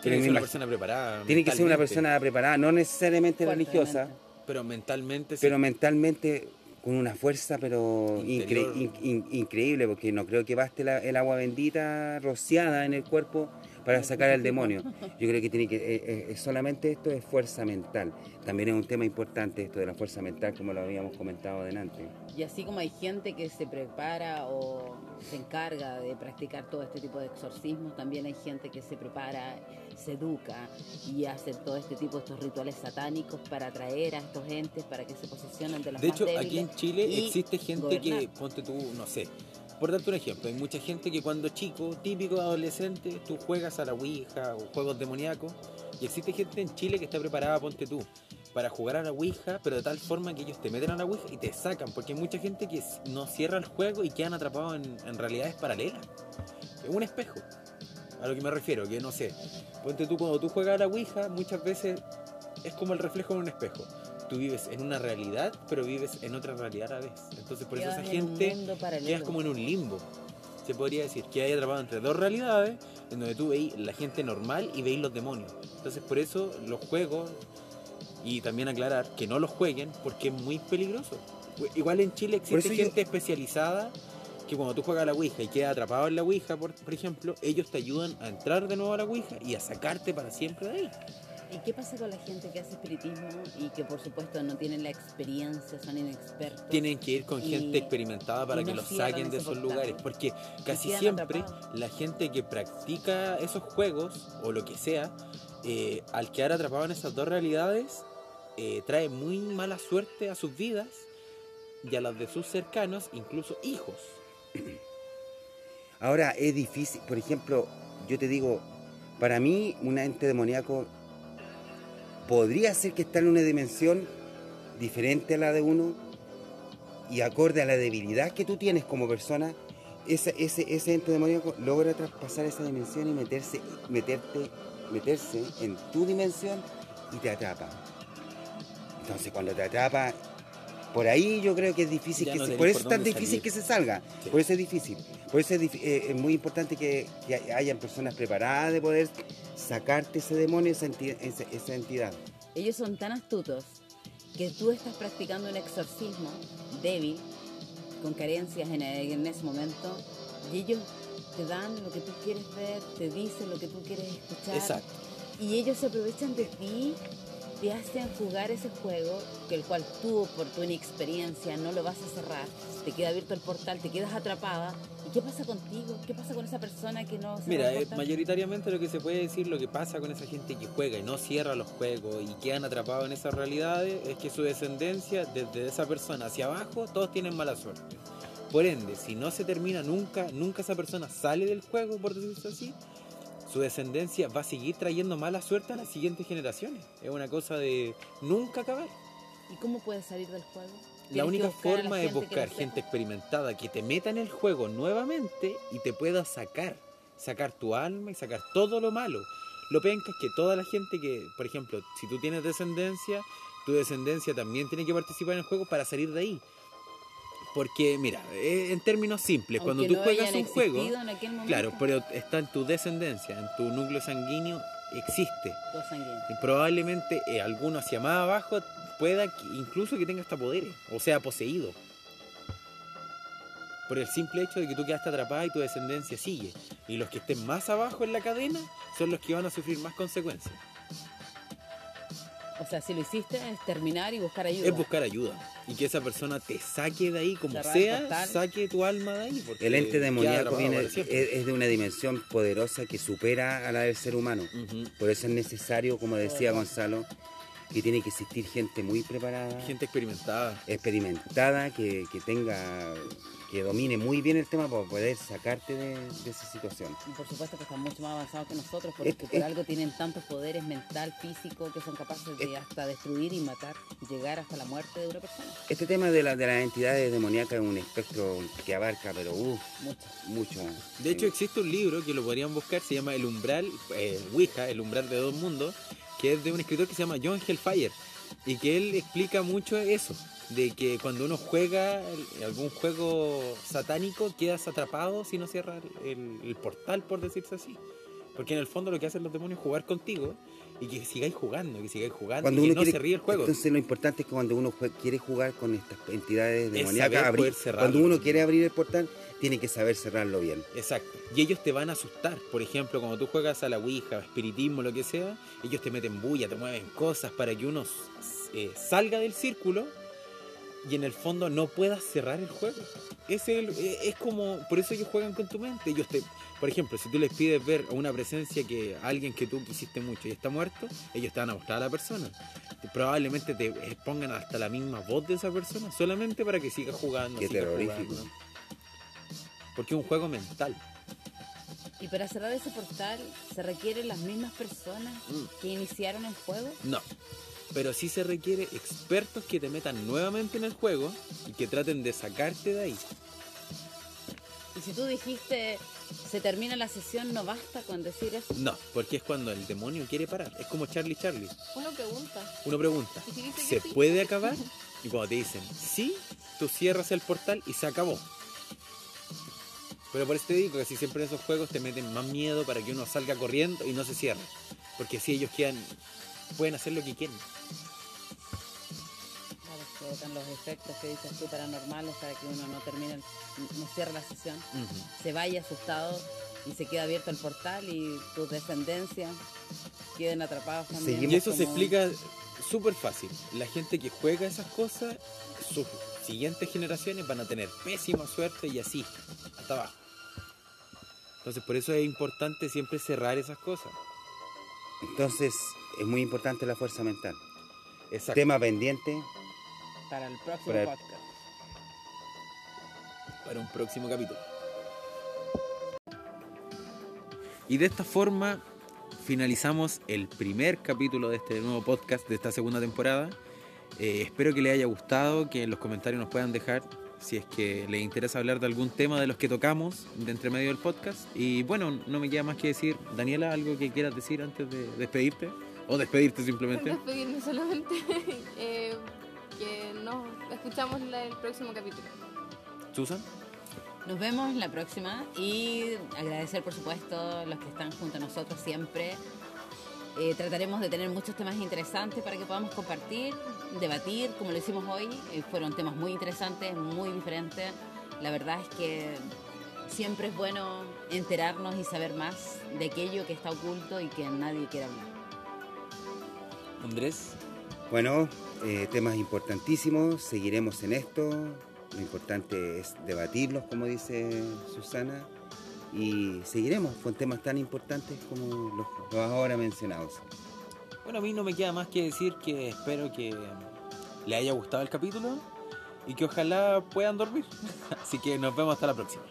Tiene que ser una persona preparada. tiene que ser una persona preparada, no necesariamente religiosa. Pero mentalmente sí. pero mentalmente con una fuerza pero Interior. incre- in- in- increíble, porque no creo que baste la- el agua bendita rociada en el cuerpo para sacar al demonio. Yo creo que tiene que eh, eh, es solamente esto es fuerza mental. También es un tema importante esto de la fuerza mental, como lo habíamos comentado delante. Y así como hay gente que se prepara o se encarga de practicar todo este tipo de exorcismos, también hay gente que se prepara, se educa y hace todo este tipo de estos rituales satánicos para atraer a estos entes, para que se posicionen de los De más hecho, débiles. aquí en Chile existe gente que, ponte tú, no sé, por darte un ejemplo, hay mucha gente que cuando chico, típico adolescente, tú juegas a la Ouija o juegos demoníacos, y existe gente en Chile que está preparada, ponte tú, para jugar a la Ouija, pero de tal forma que ellos te meten a la Ouija y te sacan, porque hay mucha gente que no cierra el juego y quedan atrapados en, en realidades paralelas. Es un espejo. A lo que me refiero, que no sé, ponte tú cuando tú juegas a la Ouija, muchas veces es como el reflejo de un espejo. Tú vives en una realidad, pero vives en otra realidad a la vez. Entonces, por eso esa gente quedas como en un limbo. Se podría decir que hay atrapado entre dos realidades, en donde tú veis la gente normal y veis los demonios. Entonces, por eso los juegos, y también aclarar que no los jueguen porque es muy peligroso. Igual en Chile existe eso yo- gente especializada que cuando tú juegas a la Ouija y quedas atrapado en la Ouija, por, por ejemplo, ellos te ayudan a entrar de nuevo a la Ouija y a sacarte para siempre de ahí. ¿Y qué pasa con la gente que hace espiritismo y que por supuesto no tienen la experiencia, son inexpertos? Tienen que ir con gente experimentada para que los saquen de esos portal. lugares. Porque casi siempre atrapados. la gente que practica esos juegos o lo que sea, eh, al quedar atrapado en esas dos realidades, eh, trae muy mala suerte a sus vidas y a las de sus cercanos, incluso hijos. Ahora es difícil, por ejemplo, yo te digo, para mí un ente demoníaco podría ser que está en una dimensión diferente a la de uno y acorde a la debilidad que tú tienes como persona, ese, ese, ese ente demoníaco logra traspasar esa dimensión y meterse, meterte, meterse en tu dimensión y te atrapa. Entonces cuando te atrapa, por ahí yo creo que es difícil Ya que no se, por eso es tan difícil salir. que se salga, Sí. por eso es difícil, por eso es, eh, es muy importante que, que hayan personas preparadas de poder sacarte ese demonio, esa enti- esa- esa entidad. Ellos son tan astutos que tú estás practicando un exorcismo débil, con carencias en, en ese momento, y ellos te dan lo que tú quieres ver, te dicen lo que tú quieres escuchar. Exacto. Y ellos se aprovechan de ti, te hacen jugar ese juego, que el cual tú, por tu inexperiencia, no lo vas a cerrar. Te queda abierto el portal, te quedas atrapada. ¿Y qué pasa contigo? ¿Qué pasa con esa persona que no cerró Mira, eh, mayoritariamente lo que se puede decir, lo que pasa con esa gente que juega y no cierra los juegos y quedan atrapados en esas realidades, es que su descendencia, desde esa persona hacia abajo, todos tienen mala suerte. Por ende, si no se termina nunca, nunca esa persona sale del juego, por decirlo así, su descendencia va a seguir trayendo mala suerte a las siguientes generaciones. Es una cosa de nunca acabar. ¿Y cómo puedes salir del juego? La única forma es que buscar gente experimentada que te meta en el juego nuevamente y te pueda sacar, sacar tu alma y sacar todo lo malo. Lo penca es que toda la gente que, por ejemplo, si tú tienes descendencia, tu descendencia también tiene que participar en el juego para salir de ahí. Porque, mira, eh, en términos simples, cuando tú no juegas un juego, en aquel claro, pero está en tu descendencia, en tu núcleo sanguíneo, existe. Y probablemente eh, alguno hacia más abajo pueda que- incluso que tenga hasta poderes, o sea, poseído. Por el simple hecho de que tú quedaste atrapada y tu descendencia sigue. Y los que estén más abajo en la cadena son los que van a sufrir más consecuencias. O sea, si lo hiciste, es terminar y buscar ayuda. Es buscar ayuda. Y que esa persona te saque de ahí, como sea, saque tu alma de ahí. porque El ente demoníaco viene, es, de una dimensión poderosa que supera a la del ser humano. Por eso es necesario, como decía Gonzalo, que tiene que existir gente muy preparada, Gente experimentada. experimentada, que, que tenga, que domine muy bien el tema para poder sacarte de, de esa situación. Y por supuesto que están mucho más avanzados que nosotros, porque Este- por este- algo tienen tantos poderes mental, físico, que son capaces de Este- hasta destruir y matar, llegar hasta la muerte de una persona. Este tema de, la, de las entidades demoníacas es un espectro que abarca, pero uh, Mucho. mucho. De hecho, existe un libro que lo podrían buscar, se llama El Umbral, eh, Ouija, El Umbral de Dos Mundos, que es de un escritor que se llama John Hellfire, y que él explica mucho eso, de que cuando uno juega algún juego satánico, quedas atrapado si no cierras el, el portal, por decirse así. Porque en el fondo lo que hacen los demonios es jugar contigo y que sigáis jugando, que sigáis jugando, Cuando y que uno no quiere, se ríe el juego. Entonces lo importante es que cuando uno quiere jugar con estas entidades Es demoníacas, abrir- cuando uno quiere abrir el portal, tiene que saber cerrarlo bien. Exacto. Y ellos te van a asustar. Por ejemplo, cuando tú juegas a la Ouija, espiritismo, lo que sea, ellos te meten bulla, te mueven cosas para que uno eh, salga del círculo y en el fondo no puedas cerrar el juego. Es, el, eh, es como, por eso ellos juegan con tu mente. Ellos te, por ejemplo, si tú les pides ver a una presencia que a alguien que tú quisiste mucho y está muerto, ellos te van a mostrar a la persona. Probablemente te pongan hasta la misma voz de esa persona solamente para que sigas jugando. Qué sigas terrorífico. jugando. Porque es un juego mental. Y para cerrar ese portal, ¿se requieren las mismas personas Mm. que iniciaron el juego? No. Pero sí se requiere expertos que te metan nuevamente en el juego y que traten de sacarte de ahí. Y si tú dijiste, se termina la sesión, no basta con decir eso. No, porque es cuando el demonio quiere parar. Es como Charlie Charlie. Uno pregunta. Uno pregunta, ¿Y si dice que ¿se sí? puede acabar? Y cuando te dicen sí, tú cierras el portal y se acabó. Pero por eso te digo que si siempre en esos juegos te meten más miedo para que uno salga corriendo y no se cierre. Porque así ellos quedan, pueden hacer lo que quieren. Claro, provocan los efectos que dices tú paranormales para que uno no termine, no cierre la sesión, se vaya asustado y se queda abierto el portal y tus descendencias queden atrapados también. Seguimos Y eso se explica súper fácil. La gente que juega esas cosas, sus siguientes generaciones van a tener pésima suerte y así, hasta abajo. Entonces por eso es importante siempre cerrar esas cosas. Entonces es muy importante la fuerza mental. Exacto. Tema pendiente, para el próximo Para el- podcast. para un próximo capítulo. Y de esta forma finalizamos el primer capítulo de este nuevo podcast de esta segunda temporada. Eh, espero que les haya gustado, que en los comentarios nos puedan dejar si es que les interesa hablar de algún tema de los que tocamos de entre medio del podcast. Y bueno, no me queda más que decir, Daniela, algo que quieras decir antes de despedirte o despedirte simplemente. Despedirme solamente. eh, que nos escuchamos la- el próximo capítulo. Susan. Nos vemos en la próxima y agradecer por supuesto a los que están junto a nosotros siempre. Eh, trataremos de tener muchos temas interesantes para que podamos compartir, debatir, como lo hicimos hoy. Eh, fueron temas muy interesantes, muy diferentes. La verdad es que siempre es bueno enterarnos y saber más de aquello que está oculto y que nadie quiere hablar. Andrés. Bueno, eh, temas importantísimos, seguiremos en esto. Lo importante es debatirlos, como dice Susana, y seguiremos con temas tan importantes como los, los ahora mencionados. Bueno, a mí no me queda más que decir que espero que les haya gustado el capítulo y que ojalá puedan dormir. Así que nos vemos hasta la próxima.